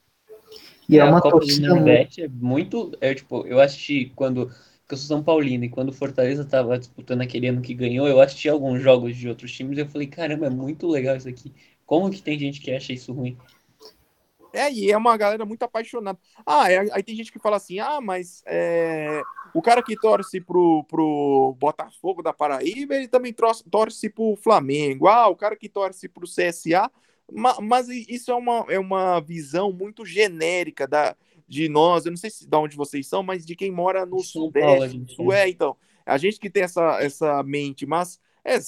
E é, é uma a Copa do Nordeste é muito, é tipo, eu assisti quando eu sou São Paulino e quando o Fortaleza estava disputando aquele ano que ganhou, eu assisti alguns jogos de outros times e eu falei, caramba, é muito legal isso aqui. Como que tem gente que acha isso ruim? É, e é uma galera muito apaixonada. Ah, é, aí tem gente que fala assim: ah, mas é, o cara que torce pro, pro Botafogo da Paraíba, ele também torce, torce pro Flamengo. Ah, o cara que torce pro CSA. Mas, mas isso é uma, é uma visão muito genérica da, de nós. Eu não sei se, de onde vocês são, mas de quem mora no São Sudeste. Paulo, é, então. A gente que tem essa, essa mente, mas é,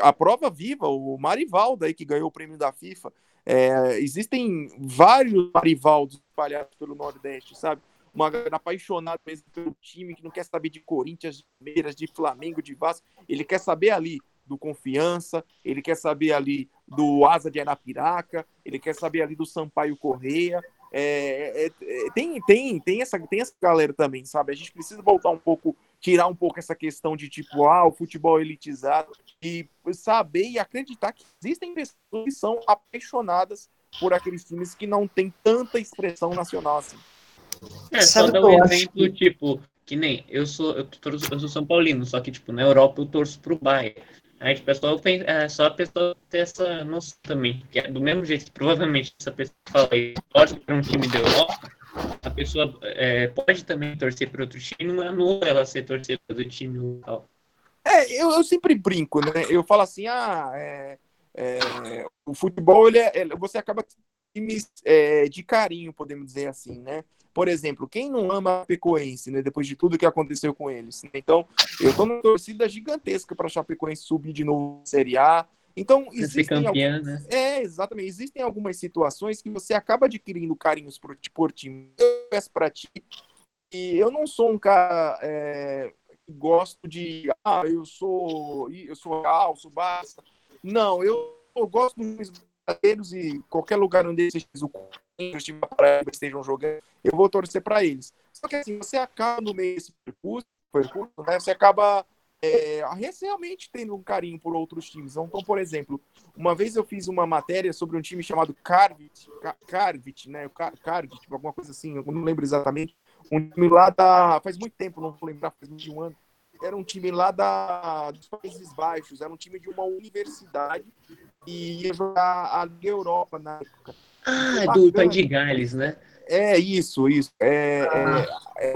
a prova viva, o Marivaldo aí que ganhou o prêmio da FIFA. É, existem vários Marivaldos espalhados pelo Nordeste, sabe? Uma galera apaixonada mesmo pelo time, que não quer saber de Corinthians, de Palmeiras, de Flamengo, de Vasco. Ele quer saber ali do Confiança, ele quer saber ali do Asa de Arapiraca, ele quer saber ali do Sampaio Correia. É, é, é, tem, tem, tem, essa, tem essa galera também, sabe? A gente precisa voltar um pouco, tirar um pouco essa questão de tipo, ah, o futebol elitizado e saber e acreditar que existem pessoas que são apaixonadas por aqueles times que não tem tanta expressão nacional assim. É, só dar um exemplo, acho... tipo, que nem eu sou, eu, torço, eu sou São Paulino, só que, tipo, na Europa eu torço pro Bayern. Aí, tipo, pessoal tem, é só a pessoa ter essa noção também. Que é do mesmo jeito que provavelmente essa pessoa fala aí, torce para um time da Europa, a pessoa é, pode também torcer para outro time, não anula ela ser torcedora do time local. É, eu, eu sempre brinco, né? Eu falo assim, ah, é, é, o futebol, ele é, você acaba é, de carinho, podemos dizer assim, né? Por exemplo, quem não ama a Chapecoense, né? Depois de tudo que aconteceu com eles. Né? Então, eu tô numa torcida gigantesca para a Chapecoense subir de novo na Série A. Então, existem campeã, algumas... né? É, exatamente. Existem algumas situações que você acaba adquirindo carinhos por, por time. Eu peço para ti. E eu não sou um cara é, que gosto de. Ah, eu sou. Eu sou Real, sou Barça. Não, eu, eu gosto dos brasileiros e qualquer lugar onde eles estejam, estejam jogando, eu vou torcer para eles. Só que assim, você acaba no meio desse percurso, percurso né, você acaba é, realmente tendo um carinho por outros times. Então, por exemplo, uma vez eu fiz uma matéria sobre um time chamado Carvit, Carvit, né? Carvit, alguma coisa assim, eu não lembro exatamente. Um time lá da. Faz muito tempo, não vou lembrar, faz mais de um ano era um time lá da, dos Países Baixos, era um time de uma universidade e ia jogar a Liga Europa na época. Ah, do País de Gales, né? É isso, isso. É, ah, é, é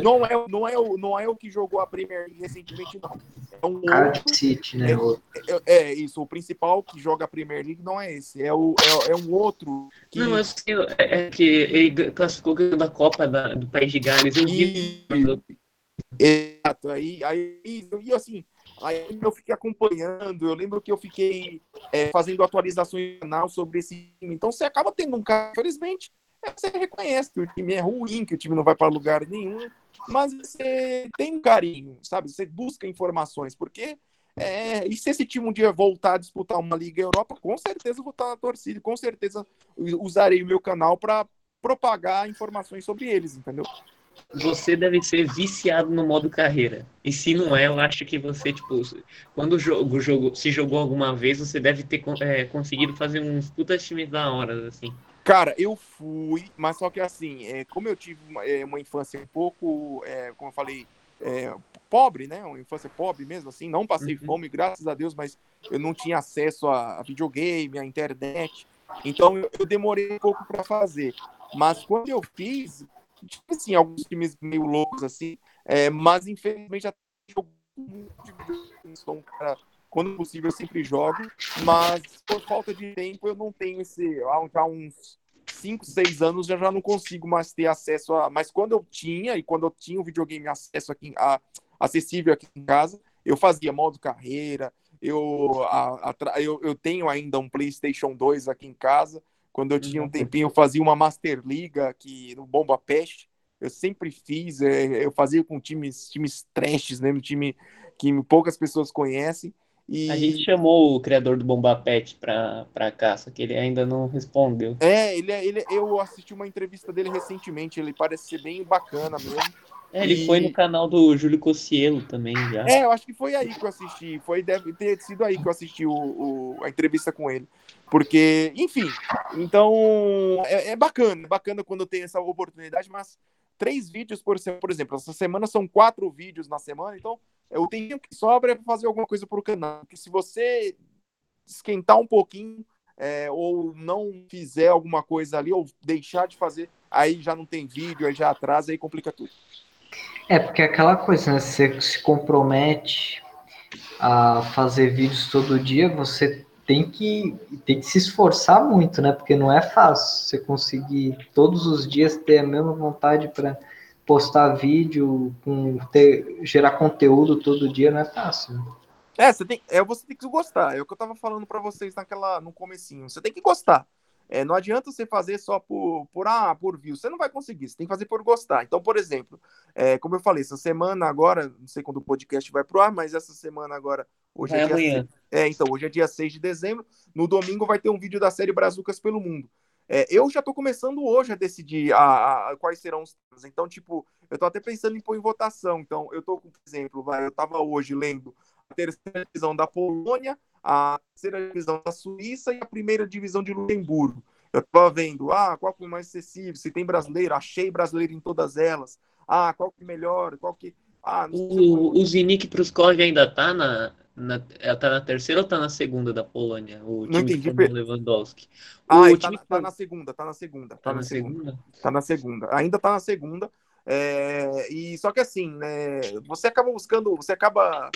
não, é, não, é, o, não é o que jogou a Premier League recentemente, não. É um outro, City, né? É, é, é, isso, o principal que joga a Premier League não é esse, é, o, é, é um outro. Que... Não, eu sei, é, que ele classificou da Copa da, do País de Gales. Eu vi. Exato, aí, aí e assim, aí eu fiquei acompanhando, eu lembro que eu fiquei é, fazendo atualizações canal sobre esse time, então você acaba tendo um cara, infelizmente, você reconhece que o time é ruim, que o time não vai para lugar nenhum, mas você tem um carinho, sabe? Você busca informações, porque é, e se esse time um dia voltar a disputar uma Liga Europa, com certeza vou estar na torcida, com certeza usarei o meu canal para propagar informações sobre eles, entendeu? Você deve ser viciado no modo carreira. E se não é, eu acho que você, tipo, quando o jogo, o jogo se jogou alguma vez, você deve ter é, conseguido fazer uns putas times da hora, assim. Cara, eu fui, mas só que assim, é, como eu tive uma, é, uma infância um pouco, é, como eu falei, é, pobre, né? Uma infância pobre mesmo, assim. Não passei uhum. fome, graças a Deus, mas eu não tinha acesso a, a videogame, a internet. Então eu, eu demorei um pouco para fazer. Mas quando eu fiz, tipo assim, alguns times meio loucos assim, é, mas infelizmente até jogo sou um cara quando possível eu sempre jogo, mas por falta de tempo eu não tenho esse há uns 5, 6 anos já, já não consigo mais ter acesso a. Mas quando eu tinha, e quando eu tinha o videogame acesso aqui, a, acessível aqui em casa, eu fazia modo carreira, eu, a, a, eu, eu tenho ainda um PlayStation 2 aqui em casa. Quando eu tinha um tempinho, eu fazia uma Master Liga aqui no Bomba Pest. Eu sempre fiz, é, eu fazia com times, times trashes, né? time que poucas pessoas conhecem. E... A gente chamou o criador do Bomba Pet pra, pra cá, só que ele ainda não respondeu. É, ele, é, ele, eu assisti uma entrevista dele recentemente, ele parece ser bem bacana mesmo. É, ele e... foi no canal do Júlio Cossielo também já. É, eu acho que foi aí que eu assisti. Foi, deve ter sido aí que eu assisti o, o a entrevista com ele. Porque, enfim, então é, é bacana, é bacana quando tem essa oportunidade, mas três vídeos por semana, por exemplo, essa semana são quatro vídeos na semana, então o tempo que sobra é para fazer alguma coisa para o canal. Porque se você esquentar um pouquinho é, ou não fizer alguma coisa ali, ou deixar de fazer, aí já não tem vídeo, aí já atrasa, aí complica tudo. É, porque é aquela coisa, né? Você se compromete a fazer vídeos todo dia, você tem que, tem que se esforçar muito, né? Porque não é fácil você conseguir todos os dias ter a mesma vontade para postar vídeo, com ter, gerar conteúdo todo dia, não é fácil. É, você tem, é, você tem que gostar. É o que eu tava falando para vocês naquela, no comecinho. Você tem que gostar. É, não adianta você fazer só por, por, ah, por view. Você não vai conseguir, você tem que fazer por gostar. Então, por exemplo, é, como eu falei, essa semana agora, não sei quando o podcast vai pro ar, mas essa semana agora, hoje é, é dia amanhã. é, então, hoje é dia 6 de dezembro. No domingo vai ter um vídeo da série Brazucas pelo Mundo. É, eu já estou começando hoje a decidir a, a, quais serão os temas. Então, tipo, eu estou até pensando em pôr em votação. Então, eu estou, por exemplo, vai, eu estava hoje lendo a terceira divisão da Polônia, a terceira divisão da Suíça e a primeira divisão de Luxemburgo. Eu estava vendo, ah, qual que é mais acessível, se tem brasileiro, achei brasileiro em todas elas. Ah, qual que é melhor, qual que... Ah, o, o Zinik Pruskov ainda tá na, na, ela tá na terceira ou tá na segunda da Polônia? O não entendi. Lewandowski. Ah, o tá, time... tá, na segunda, tá na segunda. Tá, tá na, na segunda. segunda. Tá na segunda. Ainda tá na segunda. É, e só que assim, né, você acaba buscando, você acaba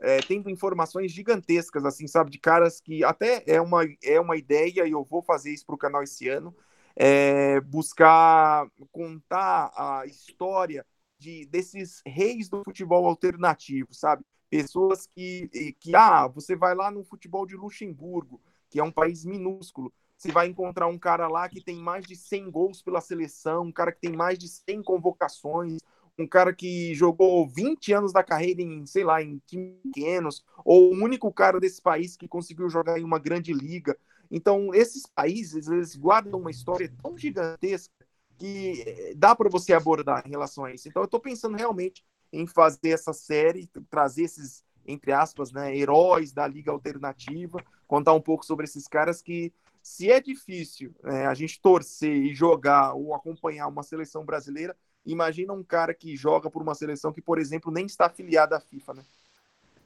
é, tendo informações gigantescas, assim, sabe, de caras que até é uma, é uma ideia e eu vou fazer isso para o canal esse ano, é, buscar contar a história de desses reis do futebol alternativo, sabe? pessoas que, que, ah, você vai lá no futebol de Luxemburgo, que é um país minúsculo, você vai encontrar um cara lá que tem mais de 100 gols pela seleção, um cara que tem mais de 100 convocações, um cara que jogou 20 anos da carreira em, sei lá, em pequenos, ou o único cara desse país que conseguiu jogar em uma grande liga. Então, esses países, eles guardam uma história tão gigantesca que eh, dá para você abordar em relação a isso. Então, eu estou pensando realmente em fazer essa série, trazer esses, entre aspas, né, heróis da Liga Alternativa, contar um pouco sobre esses caras que, se é difícil é, a gente torcer e jogar ou acompanhar uma seleção brasileira, imagina um cara que joga por uma seleção que, por exemplo, nem está afiliada à FIFA, né?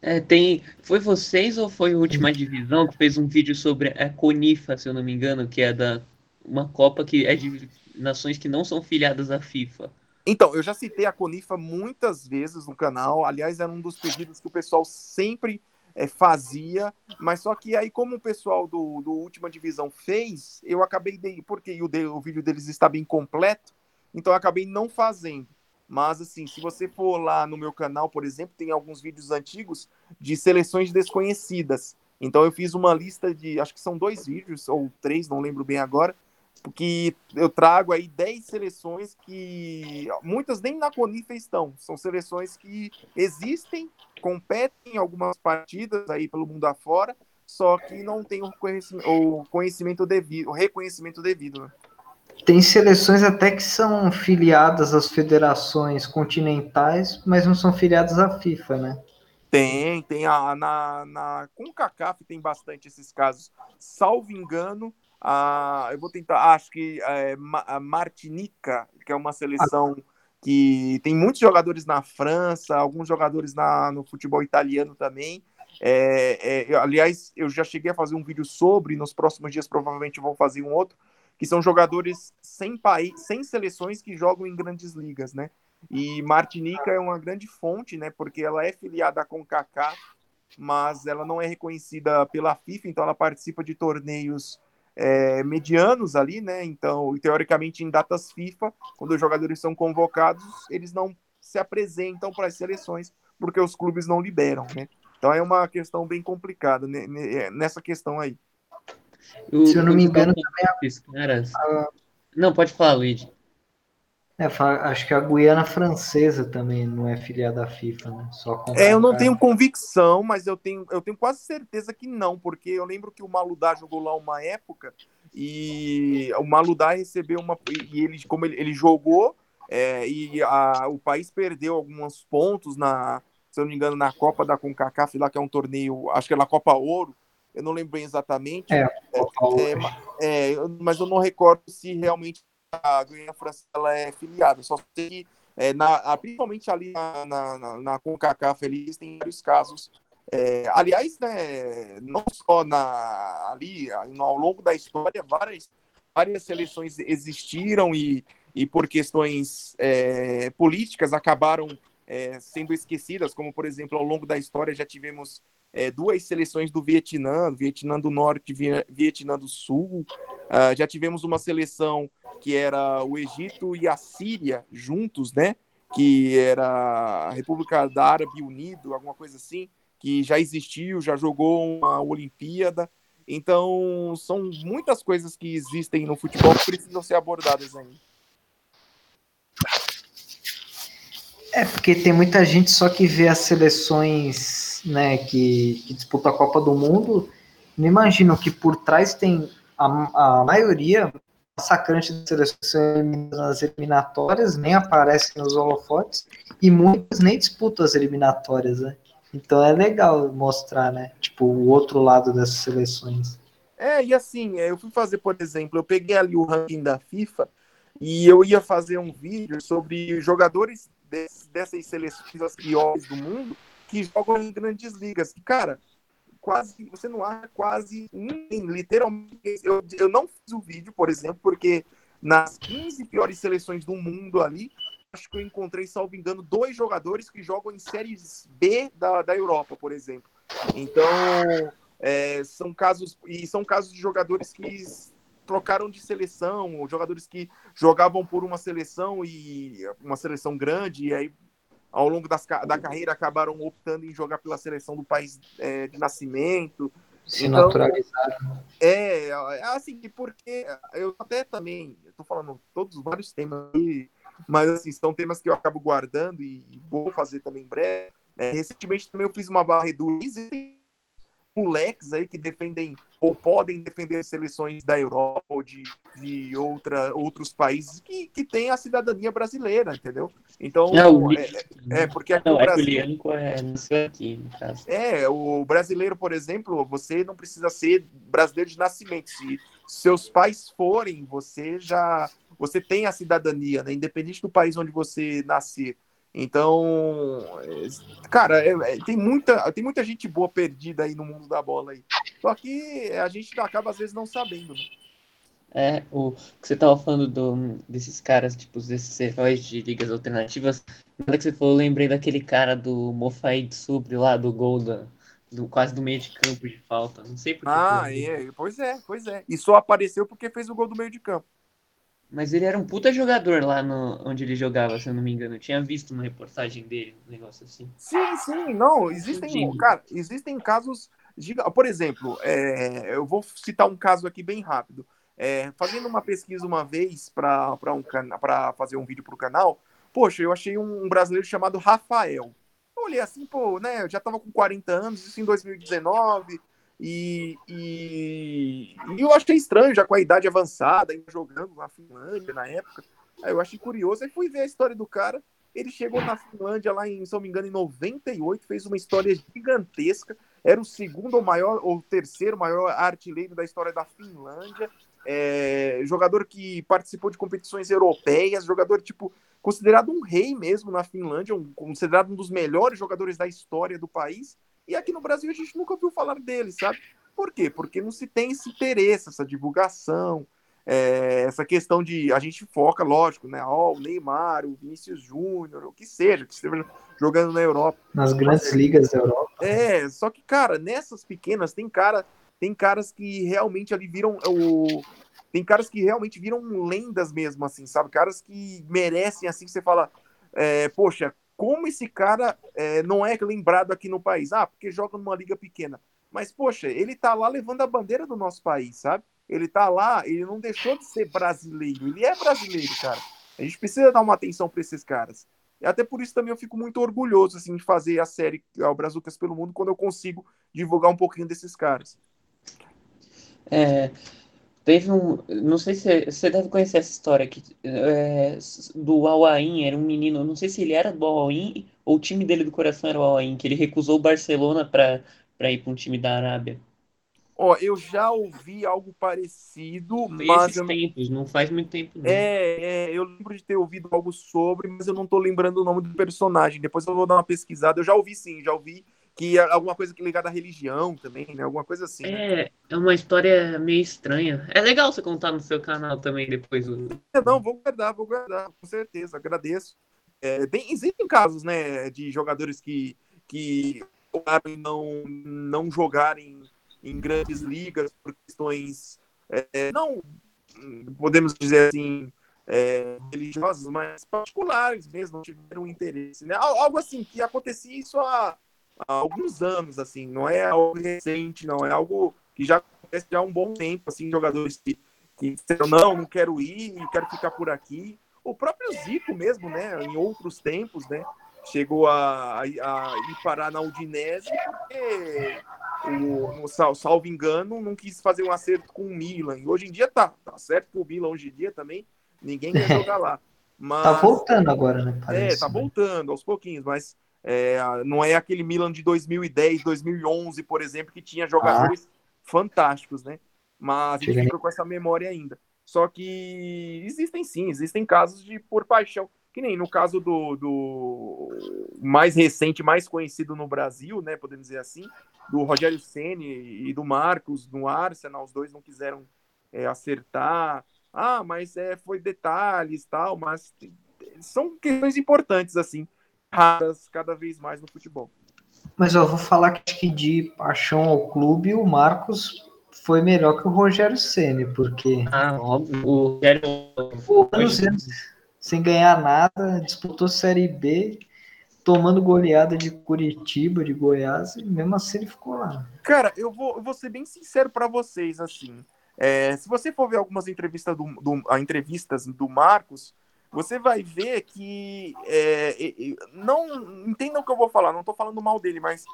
É, tem. Foi vocês ou foi a última divisão que fez um vídeo sobre a Conifa, se eu não me engano, que é da uma Copa que é de nações que não são filiadas à FIFA. Então, eu já citei a Conifa muitas vezes no canal. Aliás, era um dos pedidos que o pessoal sempre é, fazia, mas só que aí, como o pessoal do, do Última Divisão fez, eu acabei de. Porque o, de, o vídeo deles está bem completo, então eu acabei não fazendo. Mas, assim, se você for lá no meu canal, por exemplo, tem alguns vídeos antigos de seleções desconhecidas. Então, eu fiz uma lista de. Acho que são dois vídeos, ou três, não lembro bem agora porque eu trago aí 10 seleções que muitas nem na Conifa estão, são seleções que existem, competem em algumas partidas aí pelo mundo afora, só que não tem o conhecimento, o conhecimento devido, o reconhecimento devido. Né? Tem seleções até que são filiadas às federações continentais, mas não são filiadas à FIFA, né? Tem, tem a, na, na com o CACAF tem bastante esses casos. Salvo engano, ah, eu vou tentar, acho que é, a Martinica, que é uma seleção que tem muitos jogadores na França, alguns jogadores na, no futebol italiano também. É, é, aliás, eu já cheguei a fazer um vídeo sobre, nos próximos dias provavelmente vou fazer um outro, que são jogadores sem país, sem seleções que jogam em grandes ligas, né? E Martinica é uma grande fonte, né? Porque ela é filiada com Kaká, mas ela não é reconhecida pela FIFA, então ela participa de torneios é, medianos ali, né? Então, teoricamente, em datas FIFA, quando os jogadores são convocados, eles não se apresentam para as seleções porque os clubes não liberam, né? Então é uma questão bem complicada né, nessa questão aí. Se eu não me engano, também a... Não, pode falar, Luigi. É, acho que a Guiana Francesa também não é filiada à FIFA, né? Só é, eu não tenho convicção, mas eu tenho, eu tenho quase certeza que não, porque eu lembro que o Maludá jogou lá uma época e o Maludá recebeu uma. E ele, como ele, ele jogou, é, e a, o país perdeu alguns pontos na, se eu não me engano, na Copa da CONCACAF, lá que é um torneio, acho que é na Copa Ouro, eu não lembro bem exatamente. É, é, é, mas eu não recordo se realmente a Guiana Francesa ela é filiada. Só sei que, é, na, principalmente ali na, na, na CONCACAF, eles têm vários casos. É, aliás, né, não só na, ali, ao longo da história, várias, várias seleções existiram e, e por questões é, políticas acabaram é, sendo esquecidas, como, por exemplo, ao longo da história já tivemos é, duas seleções do Vietnã, Vietnã do Norte e Vietnã do Sul. Uh, já tivemos uma seleção que era o Egito e a Síria juntos, né? Que era a República da Árabe Unido, alguma coisa assim, que já existiu, já jogou uma Olimpíada. Então, são muitas coisas que existem no futebol que precisam ser abordadas ainda. É, porque tem muita gente só que vê as seleções né, que, que disputam a Copa do Mundo, não imaginam que por trás tem a, a maioria massacrante das seleções nas eliminatórias, nem aparecem nos holofotes, e muitas nem disputam as eliminatórias, né? Então é legal mostrar, né? Tipo, o outro lado dessas seleções. É, e assim, eu fui fazer, por exemplo, eu peguei ali o ranking da FIFA e eu ia fazer um vídeo sobre jogadores dessas seleções as piores do mundo que jogam em grandes ligas. Cara, quase, você não acha quase ninguém, literalmente. Eu, eu não fiz o vídeo, por exemplo, porque nas 15 piores seleções do mundo ali, acho que eu encontrei, salvo engano, dois jogadores que jogam em séries B da, da Europa, por exemplo. Então, é, são casos, e são casos de jogadores que trocaram de seleção, jogadores que jogavam por uma seleção e uma seleção grande, e aí ao longo das, da carreira acabaram optando em jogar pela seleção do país é, de nascimento. Se então, naturalizaram. É, é, assim, porque eu até também, estou falando todos vários temas aí, mas assim, são temas que eu acabo guardando e vou fazer também em breve. É, recentemente também eu fiz uma varredura e moleques aí que defendem ou podem defender seleções da Europa ou de, de outra, outros países que, que têm a cidadania brasileira, entendeu? Então, não, é, é, porque aqui não, o é Brasil... é, aqui, no caso. É, o brasileiro, por exemplo, você não precisa ser brasileiro de nascimento. Se seus pais forem, você já você tem a cidadania, né? independente do país onde você nascer. Então, cara, é, é, tem, muita, tem muita gente boa perdida aí no mundo da bola aí. Só que a gente acaba às vezes não sabendo, né? É, o que você tava falando do, desses caras, tipo, desses heróis de ligas alternativas, nada que você falou, eu lembrei daquele cara do Mofaid Subri lá, do gol do, quase do meio de campo de falta. Não sei por que. Ah, é, pois é, pois é. E só apareceu porque fez o gol do meio de campo. Mas ele era um puta jogador lá no, onde ele jogava, se eu não me engano. Eu tinha visto uma reportagem dele, um negócio assim. Sim, sim, não. Existem, cara, existem casos. Por exemplo, é, eu vou citar um caso aqui bem rápido. É, fazendo uma pesquisa uma vez para um, fazer um vídeo para o canal, poxa, eu achei um, um brasileiro chamado Rafael. Eu olhei assim, pô, né? Eu já tava com 40 anos, isso em 2019 e, e, e, eu achei estranho, já com a idade avançada, jogando na Finlândia na época. Aí eu achei curioso, aí fui ver a história do cara. Ele chegou na Finlândia lá em, se não me engano, em 98, fez uma história gigantesca. era o segundo ou maior, ou terceiro maior artilheiro da história da Finlândia, é, jogador que participou de competições europeias, jogador tipo considerado um rei mesmo na Finlândia, um, considerado um dos melhores jogadores da história do país. E aqui no Brasil a gente nunca ouviu falar dele, sabe? Por quê? Porque não se tem esse interesse, essa divulgação, é, essa questão de a gente foca, lógico, né? Ó, o Neymar, o Vinícius Júnior, o que seja, que esteja jogando na Europa. Nas grandes ligas da Europa. É, só que, cara, nessas pequenas tem cara, tem caras que realmente ali viram o. Tem caras que realmente viram lendas mesmo, assim, sabe? Caras que merecem, assim, você fala, é, poxa, como esse cara é, não é lembrado aqui no país? Ah, porque joga numa liga pequena. Mas, poxa, ele tá lá levando a bandeira do nosso país, sabe? Ele tá lá, ele não deixou de ser brasileiro. Ele é brasileiro, cara. A gente precisa dar uma atenção para esses caras. E até por isso também eu fico muito orgulhoso assim, de fazer a série O Brazucas pelo Mundo quando eu consigo divulgar um pouquinho desses caras. É, teve um. Não sei se você deve conhecer essa história aqui, é, do Al-Ain, era um menino, não sei se ele era do Al-Ain ou o time dele do coração era o Al-Ain, que ele recusou o Barcelona para ir para um time da Arábia. Ó, eu já ouvi algo parecido, Foi mas esses tempos, não faz muito tempo. Não. É, é, eu lembro de ter ouvido algo sobre, mas eu não tô lembrando o nome do personagem. Depois eu vou dar uma pesquisada. Eu já ouvi sim, já ouvi que é alguma coisa ligada à religião também, né? Alguma coisa assim. né? É, é uma história meio estranha. É legal você contar no seu canal também depois. É, Não, vou guardar, vou guardar, com certeza, agradeço. É, tem- existem casos, né, de jogadores que, que não, não jogarem em grandes ligas por questões, é, não, podemos dizer assim, é, religiosas, mas particulares mesmo, não tiveram interesse, né? Al- Algo assim, que acontecia isso há, há alguns anos, assim, não é algo recente, não, é algo que já acontece já há um bom tempo, assim, jogadores que, que disseram, não, não quero ir, quero ficar por aqui. O próprio Zico mesmo, né, em outros tempos, né, chegou a, a, a ir parar na Udinese porque, o, no, sal- salvo engano, não quis fazer um acerto com o Milan. E hoje em dia tá, tá certo que o Milan hoje em dia também, ninguém quer jogar lá. Mas, Tá voltando agora, né? é, Parece, tá né? voltando aos pouquinhos, mas é, não é aquele Milan de 2010, 2011, por exemplo, que tinha jogadores fantásticos, né? Mas a gente fica com essa memória ainda. Só que existem sim, existem casos de por paixão, que nem no caso do, do mais recente, mais conhecido no Brasil, né? Podemos dizer assim, do Rogério Ceni e do Marcos no Arsenal, os dois não quiseram é, acertar. Ah, mas é, foi detalhes tal, mas são questões importantes, assim, raras cada vez mais no futebol. Mas eu vou falar que acho que de paixão ao clube, o Marcos foi melhor que o Rogério Ceni, porque Ah, óbvio. O Rogério anos sem ganhar nada, disputou Série B, tomando goleada de Curitiba, de Goiás, e mesmo assim ele ficou lá. Cara, eu vou, eu vou ser bem sincero para vocês, assim. É, se você for ver algumas entrevistas do, do- a entrevistas do Marcos, você vai ver que. é, não entendam o que eu vou falar, não tô falando mal dele, mas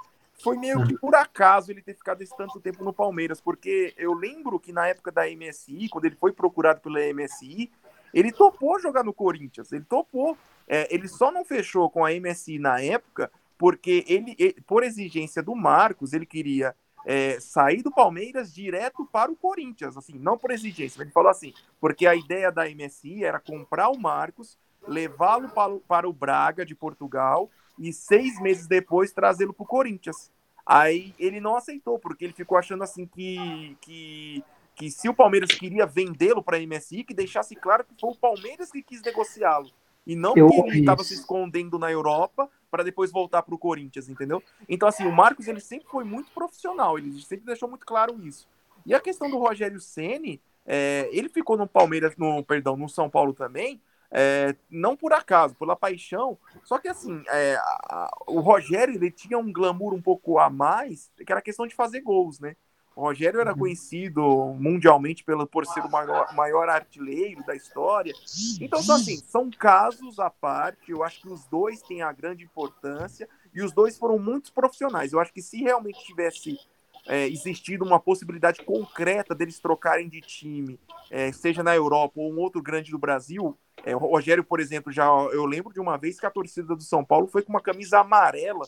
foi meio que por acaso ele ter ficado esse tanto tempo no Palmeiras, porque eu lembro que na época da MSI, quando ele foi procurado pela MSI, ele topou jogar no Corinthians, ele topou. É, ele só não fechou com a MSI na época porque ele, ele- por exigência do Marcos, ele queria é, sair do Palmeiras direto para o Corinthians, assim, não por exigência. Ele falou assim, porque a ideia da MSI era comprar o Marcos, levá-lo para, o- para o Braga de Portugal e seis meses depois trazê-lo para o Corinthians. Aí ele não aceitou, porque ele ficou achando assim que, que, que se o Palmeiras queria vendê-lo para a MSI, que deixasse claro que foi o Palmeiras que quis negociá-lo. E não Eu que ele estava se escondendo na Europa para depois voltar para o Corinthians, entendeu? Então, assim, o Marcos ele sempre foi muito profissional, ele sempre deixou muito claro isso. E a questão do Rogério Ceni, é, ele ficou no Palmeiras, no perdão, no São Paulo também, é, não por acaso, pela paixão. Só que assim, é, a- a- o Rogério ele tinha um glamour um pouco a mais, que era a questão de fazer gols, né? O Rogério era Uhum. conhecido mundialmente pelo, por ser o maior, maior artilheiro da história. Então, só assim, são casos à parte. Eu acho que os dois têm a grande importância e os dois foram muito profissionais. Eu acho que se realmente tivesse é, existido uma possibilidade concreta deles trocarem de time, é, seja na Europa ou um outro grande do Brasil, É, o Rogério, por exemplo, já eu lembro de uma vez que a torcida do São Paulo foi com uma camisa amarela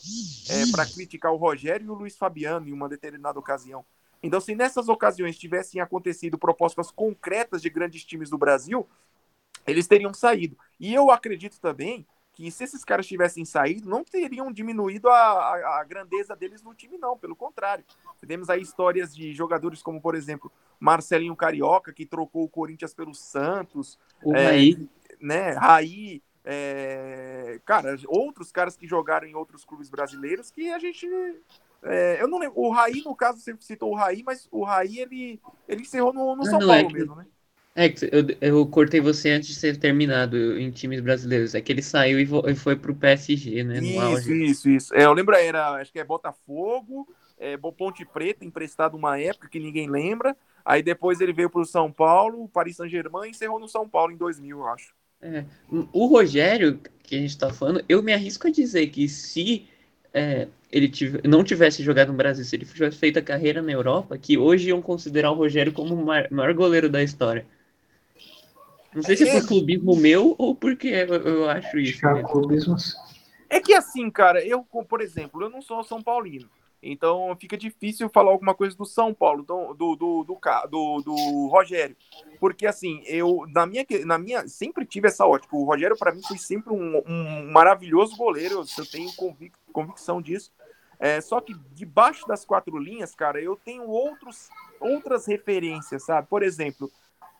é, para criticar o Rogério e o Luiz Fabiano em uma determinada ocasião. Então, se nessas ocasiões tivessem acontecido propostas concretas de grandes times do Brasil, eles teriam saído. E eu acredito também que se esses caras tivessem saído, não teriam diminuído a, a, a, grandeza deles no time, não. Pelo contrário. Temos aí histórias de jogadores como, por exemplo, Marcelinho Carioca, que trocou o Corinthians pelo Santos. O é, Raí. Né, Raí. É, cara, outros caras que jogaram em outros clubes brasileiros que a gente. É, eu não lembro. O Raí, no caso, você citou o Raí, mas o Raí ele, ele encerrou no, no São não, Paulo é que... mesmo, né? É, eu, eu cortei você antes de ser terminado em times brasileiros. É que ele saiu e, vo, e foi pro PSG, né? Isso, isso, isso. É, eu lembro, era, acho que é Botafogo, é, Ponte Preta, emprestado uma época que ninguém lembra. Aí depois ele veio pro São Paulo, Paris Saint-Germain e encerrou no São Paulo em 2000, eu acho. É, o Rogério, que a gente tá falando, eu me arrisco a dizer que se é, ele tive, não tivesse jogado no Brasil, se ele tivesse feito a carreira na Europa, que hoje iam considerar o Rogério como o maior goleiro da história. Não sei se é por clubismo meu ou porque eu, eu acho isso. É clubismo. É que assim, cara, eu, por exemplo, eu não sou São Paulino. Então fica difícil falar alguma coisa do São Paulo, do, do, do, do, do, do Rogério. Porque assim, eu, na minha, na minha, sempre tive essa ótica. O Rogério, para mim, foi sempre um, um maravilhoso goleiro. Eu tenho convic, convicção disso. É, só que debaixo das quatro linhas, cara, eu tenho outros, outras referências, sabe? Por exemplo,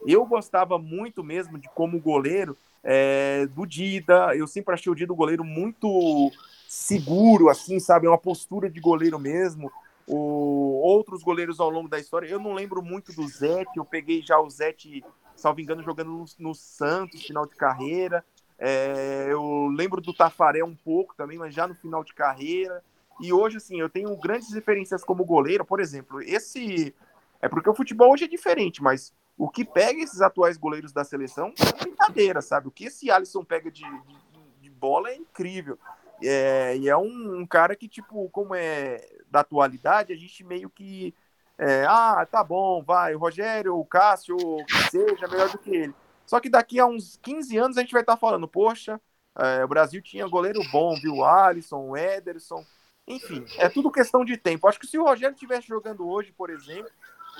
eu gostava muito mesmo de como goleiro é, do Dida. Eu sempre achei o Dida um goleiro muito seguro, assim, sabe? Uma postura de goleiro mesmo. O, outros goleiros ao longo da história. Eu não lembro muito do Zete. Eu peguei já o Zete, salvo engano, jogando no, no Santos, final de carreira. É, eu lembro do Tafarel um pouco também, mas já no final de carreira. E hoje, assim, eu tenho grandes referências como goleiro. Por exemplo, esse. É porque o futebol hoje é diferente, mas o que pega esses atuais goleiros da seleção é brincadeira, sabe? O que esse Alisson pega de, de, de bola é incrível. É, e é um, um, cara que, tipo, como é da atualidade, a gente meio que. É, ah, tá bom, vai, o Rogério, o Cássio, que seja, melhor do que ele. Só que daqui a uns 15 anos a gente vai estar falando, poxa, é, o Brasil tinha goleiro bom, viu? O Alisson, o Ederson. Enfim, é tudo questão de tempo. Acho que se o Rogério estivesse jogando hoje, por exemplo,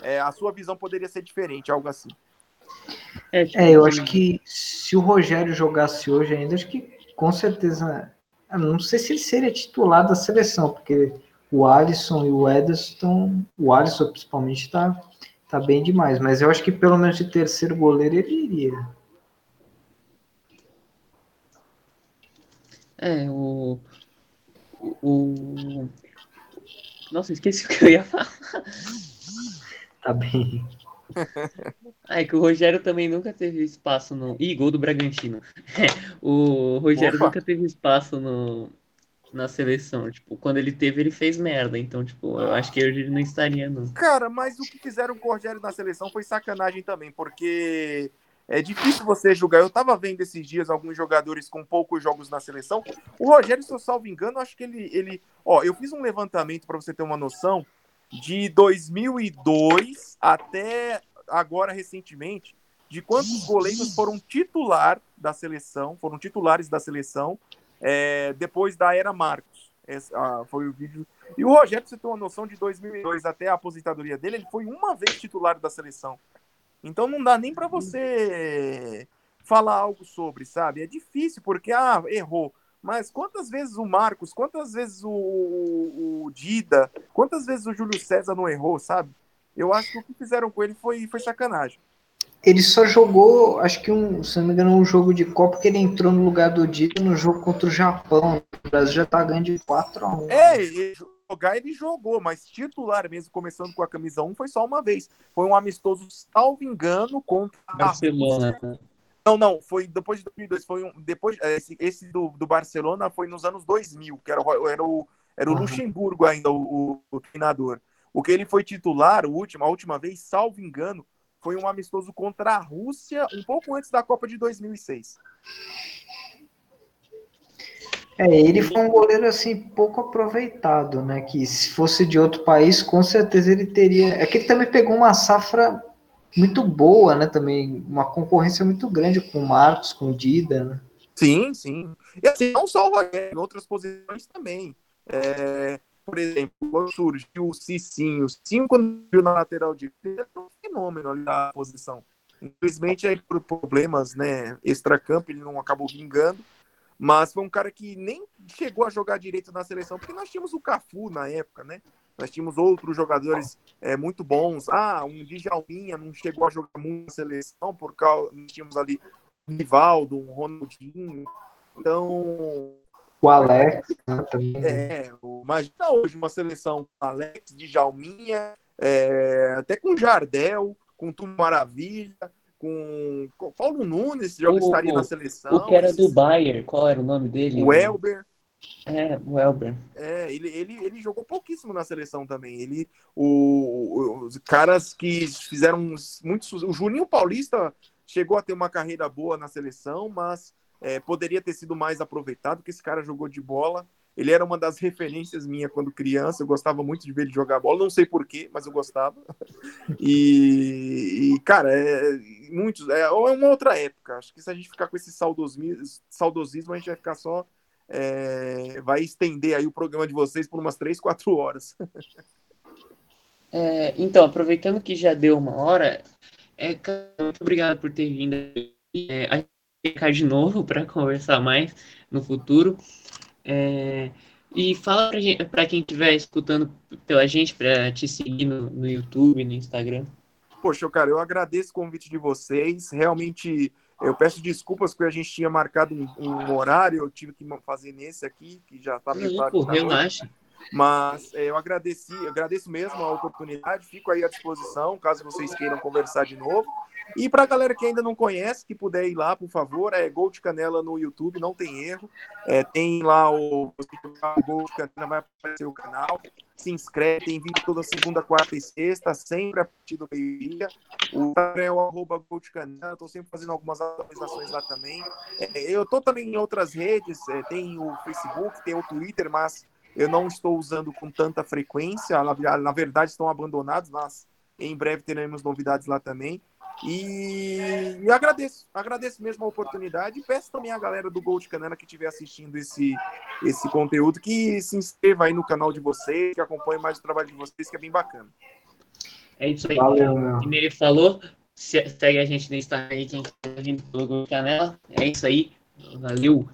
é, a sua visão poderia ser diferente, algo assim. É, é, eu acho que se o Rogério jogasse hoje ainda, acho que com certeza. Não sei se ele seria titular da seleção, porque o Alisson e o Ederson. O Alisson principalmente está tá bem demais, mas eu acho que pelo menos de terceiro goleiro ele iria. É, o. O. Nossa, esqueci o que eu ia falar. Tá bem. Ah, é que o Rogério também nunca teve espaço no. Ih, gol do Bragantino. o Rogério Opa. nunca teve espaço no... na seleção. Tipo, quando ele teve, ele fez merda. Então, tipo, eu acho que hoje ele não estaria, não. Cara, mas o que fizeram com o Rogério na seleção foi sacanagem também, porque é difícil você julgar. Eu tava vendo esses dias alguns jogadores com poucos jogos na seleção. O Rogério, se eu salvo engano, acho que ele. ele... Ó, eu fiz um levantamento para você ter uma noção de 2002 até agora recentemente, de quantos goleiros foram titular da seleção, foram titulares da seleção é, depois da era Marcos. Esse, ah, foi o vídeo. E o Rogério, você tem uma noção, de 2002 até a aposentadoria dele, ele foi uma vez titular da seleção. Então não dá nem para você falar algo sobre, sabe? É difícil, porque, ah, errou. Mas quantas vezes o Marcos, quantas vezes o, o, Dida, quantas vezes o Júlio César não errou, sabe? Eu acho que o que fizeram com ele foi, foi sacanagem. Ele só jogou, acho que um, se não me engano, um jogo de Copa que ele entrou no lugar do Dida no jogo contra o Japão. O Brasil já tá ganhando de 4 a 1 É, ele, jogar ele jogou, mas titular mesmo, começando com a camisa 1, foi só uma vez. Foi um amistoso, salvo engano, contra Barcelona. Né? Não, não, foi depois de 2002. Foi um, depois, é, esse, esse do, do Barcelona foi nos anos 2000, que era, era o, era o uhum. Luxemburgo ainda, o, o, o, treinador. O que ele foi titular, o último, a última vez, salvo engano, foi um amistoso contra a Rússia, um pouco antes da Copa de 2006. É, ele foi um goleiro assim pouco aproveitado, né? Que se fosse de outro país, com certeza ele teria. É que ele também pegou uma safra muito boa, né? Também uma concorrência muito grande com o Marcos, com o Dida, né? Sim, sim. E assim, não só o Rogério, em outras posições também. É, por exemplo, quando surgiu o Cicinho, o Cicinho quando na lateral direita, era um fenômeno ali na posição. Infelizmente, aí, por problemas né, extra-campo, ele não acabou vingando, mas foi um cara que nem chegou a jogar direito na seleção, porque nós tínhamos o Cafu na época, né? Nós tínhamos outros jogadores é, muito bons. Ah, um Djalminha não chegou a jogar muito na seleção, por causa nós tínhamos ali o Nivaldo, um Ronaldinho. Então, o Alex né, também. É, imagina hoje uma seleção com Alex, Djalminha, é, até com Jardel, com Tudo Maravilha, com, com Paulo Nunes, já o, estaria na seleção. O que era do Bayern, qual era o nome dele? O Elber. É, o Elber. É, ele, ele, ele jogou pouquíssimo na seleção também. Ele, o, os caras que fizeram muitos. O Juninho Paulista chegou a ter uma carreira boa na seleção, mas é, poderia ter sido mais aproveitado, porque esse cara jogou de bola. Ele era uma das referências minha quando criança. Eu gostava muito de ver ele jogar bola. Não sei porquê, mas eu gostava. E, e cara, é, muitos. É, é uma outra época. Acho que se a gente ficar com esse saudosismo, saudosismo a gente vai ficar só. É, vai estender aí o programa de vocês por umas 3, 4 horas. É, então, aproveitando que já deu uma hora, é, muito obrigado por ter vindo. É, a ficar de novo para conversar mais no futuro. É, e fala para quem estiver escutando pela gente, para te seguir no, no YouTube, no Instagram. Poxa, cara, eu agradeço o convite de vocês. Realmente, eu peço desculpas porque a gente tinha marcado um, um horário, eu tive que fazer nesse aqui, que já está preparado. Relaxa. Mas é, eu agradeci, agradeço mesmo a oportunidade, fico aí à disposição, caso vocês queiram conversar de novo. E para a galera que ainda não conhece, que puder ir lá, por favor, é Gol de Canela no YouTube, não tem erro. É, tem lá o, o Gol de Canela, vai aparecer o canal. Se inscreve, tem vídeo toda segunda, quarta e sexta, sempre a partir do meio-dia. O é o arroba Gol de Canela, estou sempre fazendo algumas atualizações lá também. É, eu estou também em outras redes, é, tem o Facebook, tem o Twitter, mas eu não estou usando com tanta frequência. Na, na verdade, estão abandonados, mas em breve teremos novidades lá também. E, e, agradeço, agradeço mesmo a oportunidade e peço também a galera do Gol de Canela que estiver assistindo esse, esse conteúdo que se inscreva aí no canal de vocês, que acompanhe mais o trabalho de vocês, que é bem bacana. É isso aí. Valeu, meu. Como ele falou, segue a gente no Instagram aí, quem quiser vindo pelo Gol de Canela. É isso aí. Valeu.